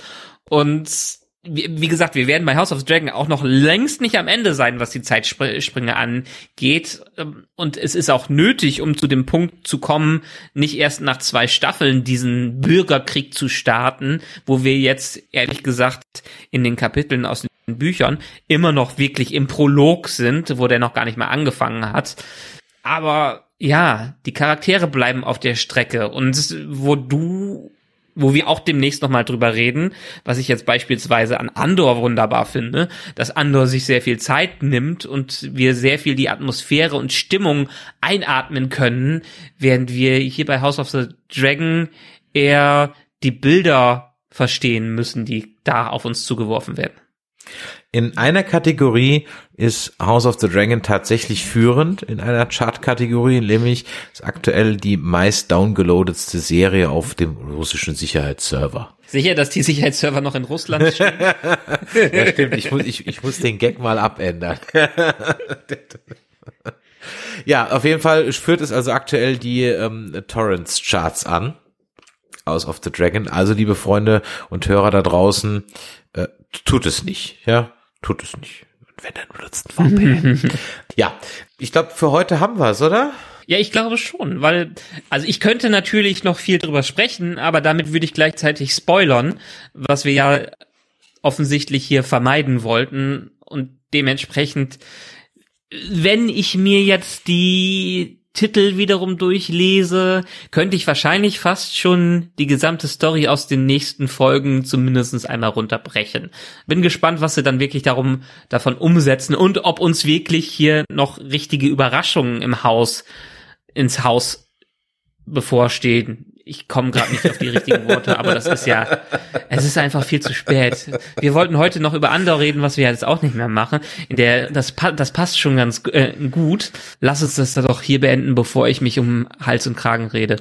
und wie, gesagt, wir werden bei House of the Dragon auch noch längst nicht am Ende sein, was die Zeitsprünge angeht. Ähm, Und es ist auch nötig, um zu dem Punkt zu kommen, nicht erst nach zwei Staffeln diesen Bürgerkrieg zu starten, wo wir jetzt ehrlich gesagt in den Kapiteln aus den Büchern immer noch wirklich im Prolog sind, wo der noch gar nicht mal angefangen hat. Aber ja, die Charaktere bleiben auf der Strecke und wo du wo wir auch demnächst nochmal drüber reden, was ich jetzt beispielsweise an Andor wunderbar finde, dass Andor sich sehr viel Zeit nimmt und wir sehr viel die Atmosphäre und Stimmung einatmen können, während wir hier bei House of the Dragon eher die Bilder verstehen müssen, die da auf uns zugeworfen werden. In einer Kategorie ist House of the Dragon tatsächlich führend, in einer Chart-Kategorie, nämlich ist aktuell die meist downgeloadetste Serie auf dem russischen Sicherheitsserver. Sicher, dass die Sicherheitsserver noch in Russland stehen? Ja, stimmt, ich muss, ich, ich muss den Gag mal abändern. Ja, auf jeden Fall führt es also aktuell die ähm, Torrents-Charts an. House of the Dragon. Also, liebe Freunde und Hörer da draußen, äh, tut es nicht, ja, tut es nicht. Wenn dann benutzt ein VPN. ja, ich glaube, für heute haben wir es, oder? Ja, ich glaube schon, weil, also ich könnte natürlich noch viel drüber sprechen, aber damit würde ich gleichzeitig spoilern, was wir ja offensichtlich hier vermeiden wollten und dementsprechend, wenn ich mir jetzt die Titel wiederum durchlese, könnte ich wahrscheinlich fast schon die gesamte Story aus den nächsten Folgen zumindest einmal runterbrechen. Bin gespannt, was sie dann wirklich darum, davon umsetzen und ob uns wirklich hier noch richtige Überraschungen im Haus, ins Haus bevorstehen ich komme gerade nicht auf die richtigen Worte, aber das ist ja, es ist einfach viel zu spät. Wir wollten heute noch über Andor reden, was wir jetzt auch nicht mehr machen. In der, das, das passt schon ganz äh, gut. Lass uns das doch hier beenden, bevor ich mich um Hals und Kragen rede.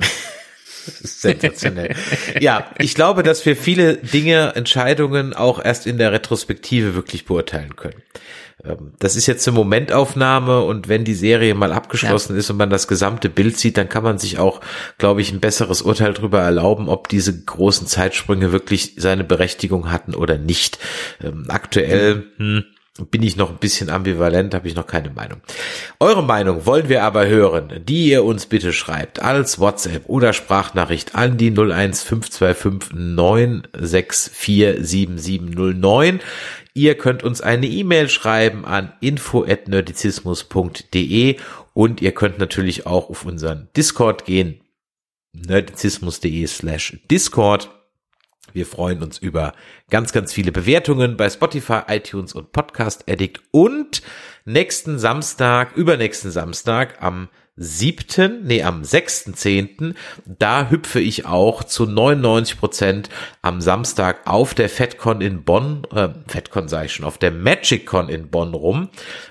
Sensationell. ja, ich glaube, dass wir viele Dinge, Entscheidungen auch erst in der Retrospektive wirklich beurteilen können. Ähm, das ist jetzt eine Momentaufnahme und wenn die Serie mal abgeschlossen ja. ist und man das gesamte Bild sieht, dann kann man sich auch, glaube ich, ein besseres Urteil darüber erlauben, ob diese großen Zeitsprünge wirklich seine Berechtigung hatten oder nicht. Ähm, aktuell, hm, bin ich noch ein bisschen ambivalent, habe ich noch keine Meinung. Eure Meinung wollen wir aber hören, die ihr uns bitte schreibt als WhatsApp oder Sprachnachricht an die 01525 964 7709. Ihr könnt uns eine E-Mail schreiben an info@nerdizismus.de und ihr könnt natürlich auch auf unseren Discord gehen, nerdizismus.de slash Discord. Wir freuen uns über ganz, ganz viele Bewertungen bei Spotify, iTunes und Podcast Addict und nächsten Samstag, übernächsten Samstag am siebten, nee, am sechsten zehnten, da hüpfe ich auch zu 99 Prozent am Samstag auf der FedCon in Bonn, äh, FedCon sage ich schon, auf der MagicCon in Bonn rum.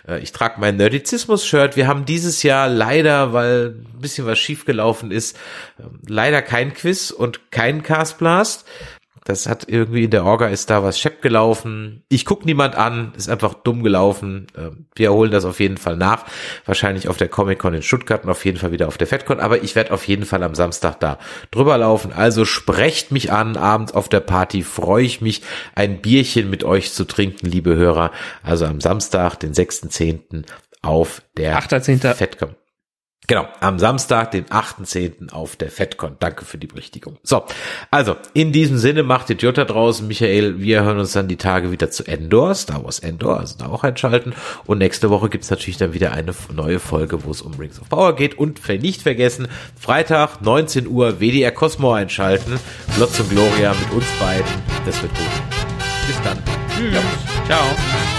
Äh, ich trage mein Nerdizismus-Shirt. Wir haben dieses Jahr leider, weil ein bisschen was schiefgelaufen ist, äh, leider kein Quiz und kein Castblast. Das hat irgendwie in der Orga ist da was schepp gelaufen. Ich guck niemand an, ist einfach dumm gelaufen. Ähm, wir holen das auf jeden Fall nach. Wahrscheinlich auf der Comic-Con in Stuttgart und auf jeden Fall wieder auf der FedCon. Aber ich werde auf jeden Fall am Samstag da drüber laufen. Also sprecht mich an, abends auf der Party freue ich mich, ein Bierchen mit euch zu trinken, liebe Hörer. Also am Samstag, den 6.10. auf der 8.10. FedCon. Genau, am Samstag, den 8.10. auf der FedCon. Danke für die Berichtigung. So, also in diesem Sinne macht Idiot da draußen, Michael. Wir hören uns dann die Tage wieder zu Endor, Star Wars Endor, also da auch einschalten. Und nächste Woche gibt's natürlich dann wieder eine neue Folge, wo es um Rings of Power geht. Und nicht vergessen, Freitag, 19 Uhr, WDR Cosmo einschalten. Glotz und Gloria mit uns beiden. Das wird gut. Bis dann. Tschüss. Ciao.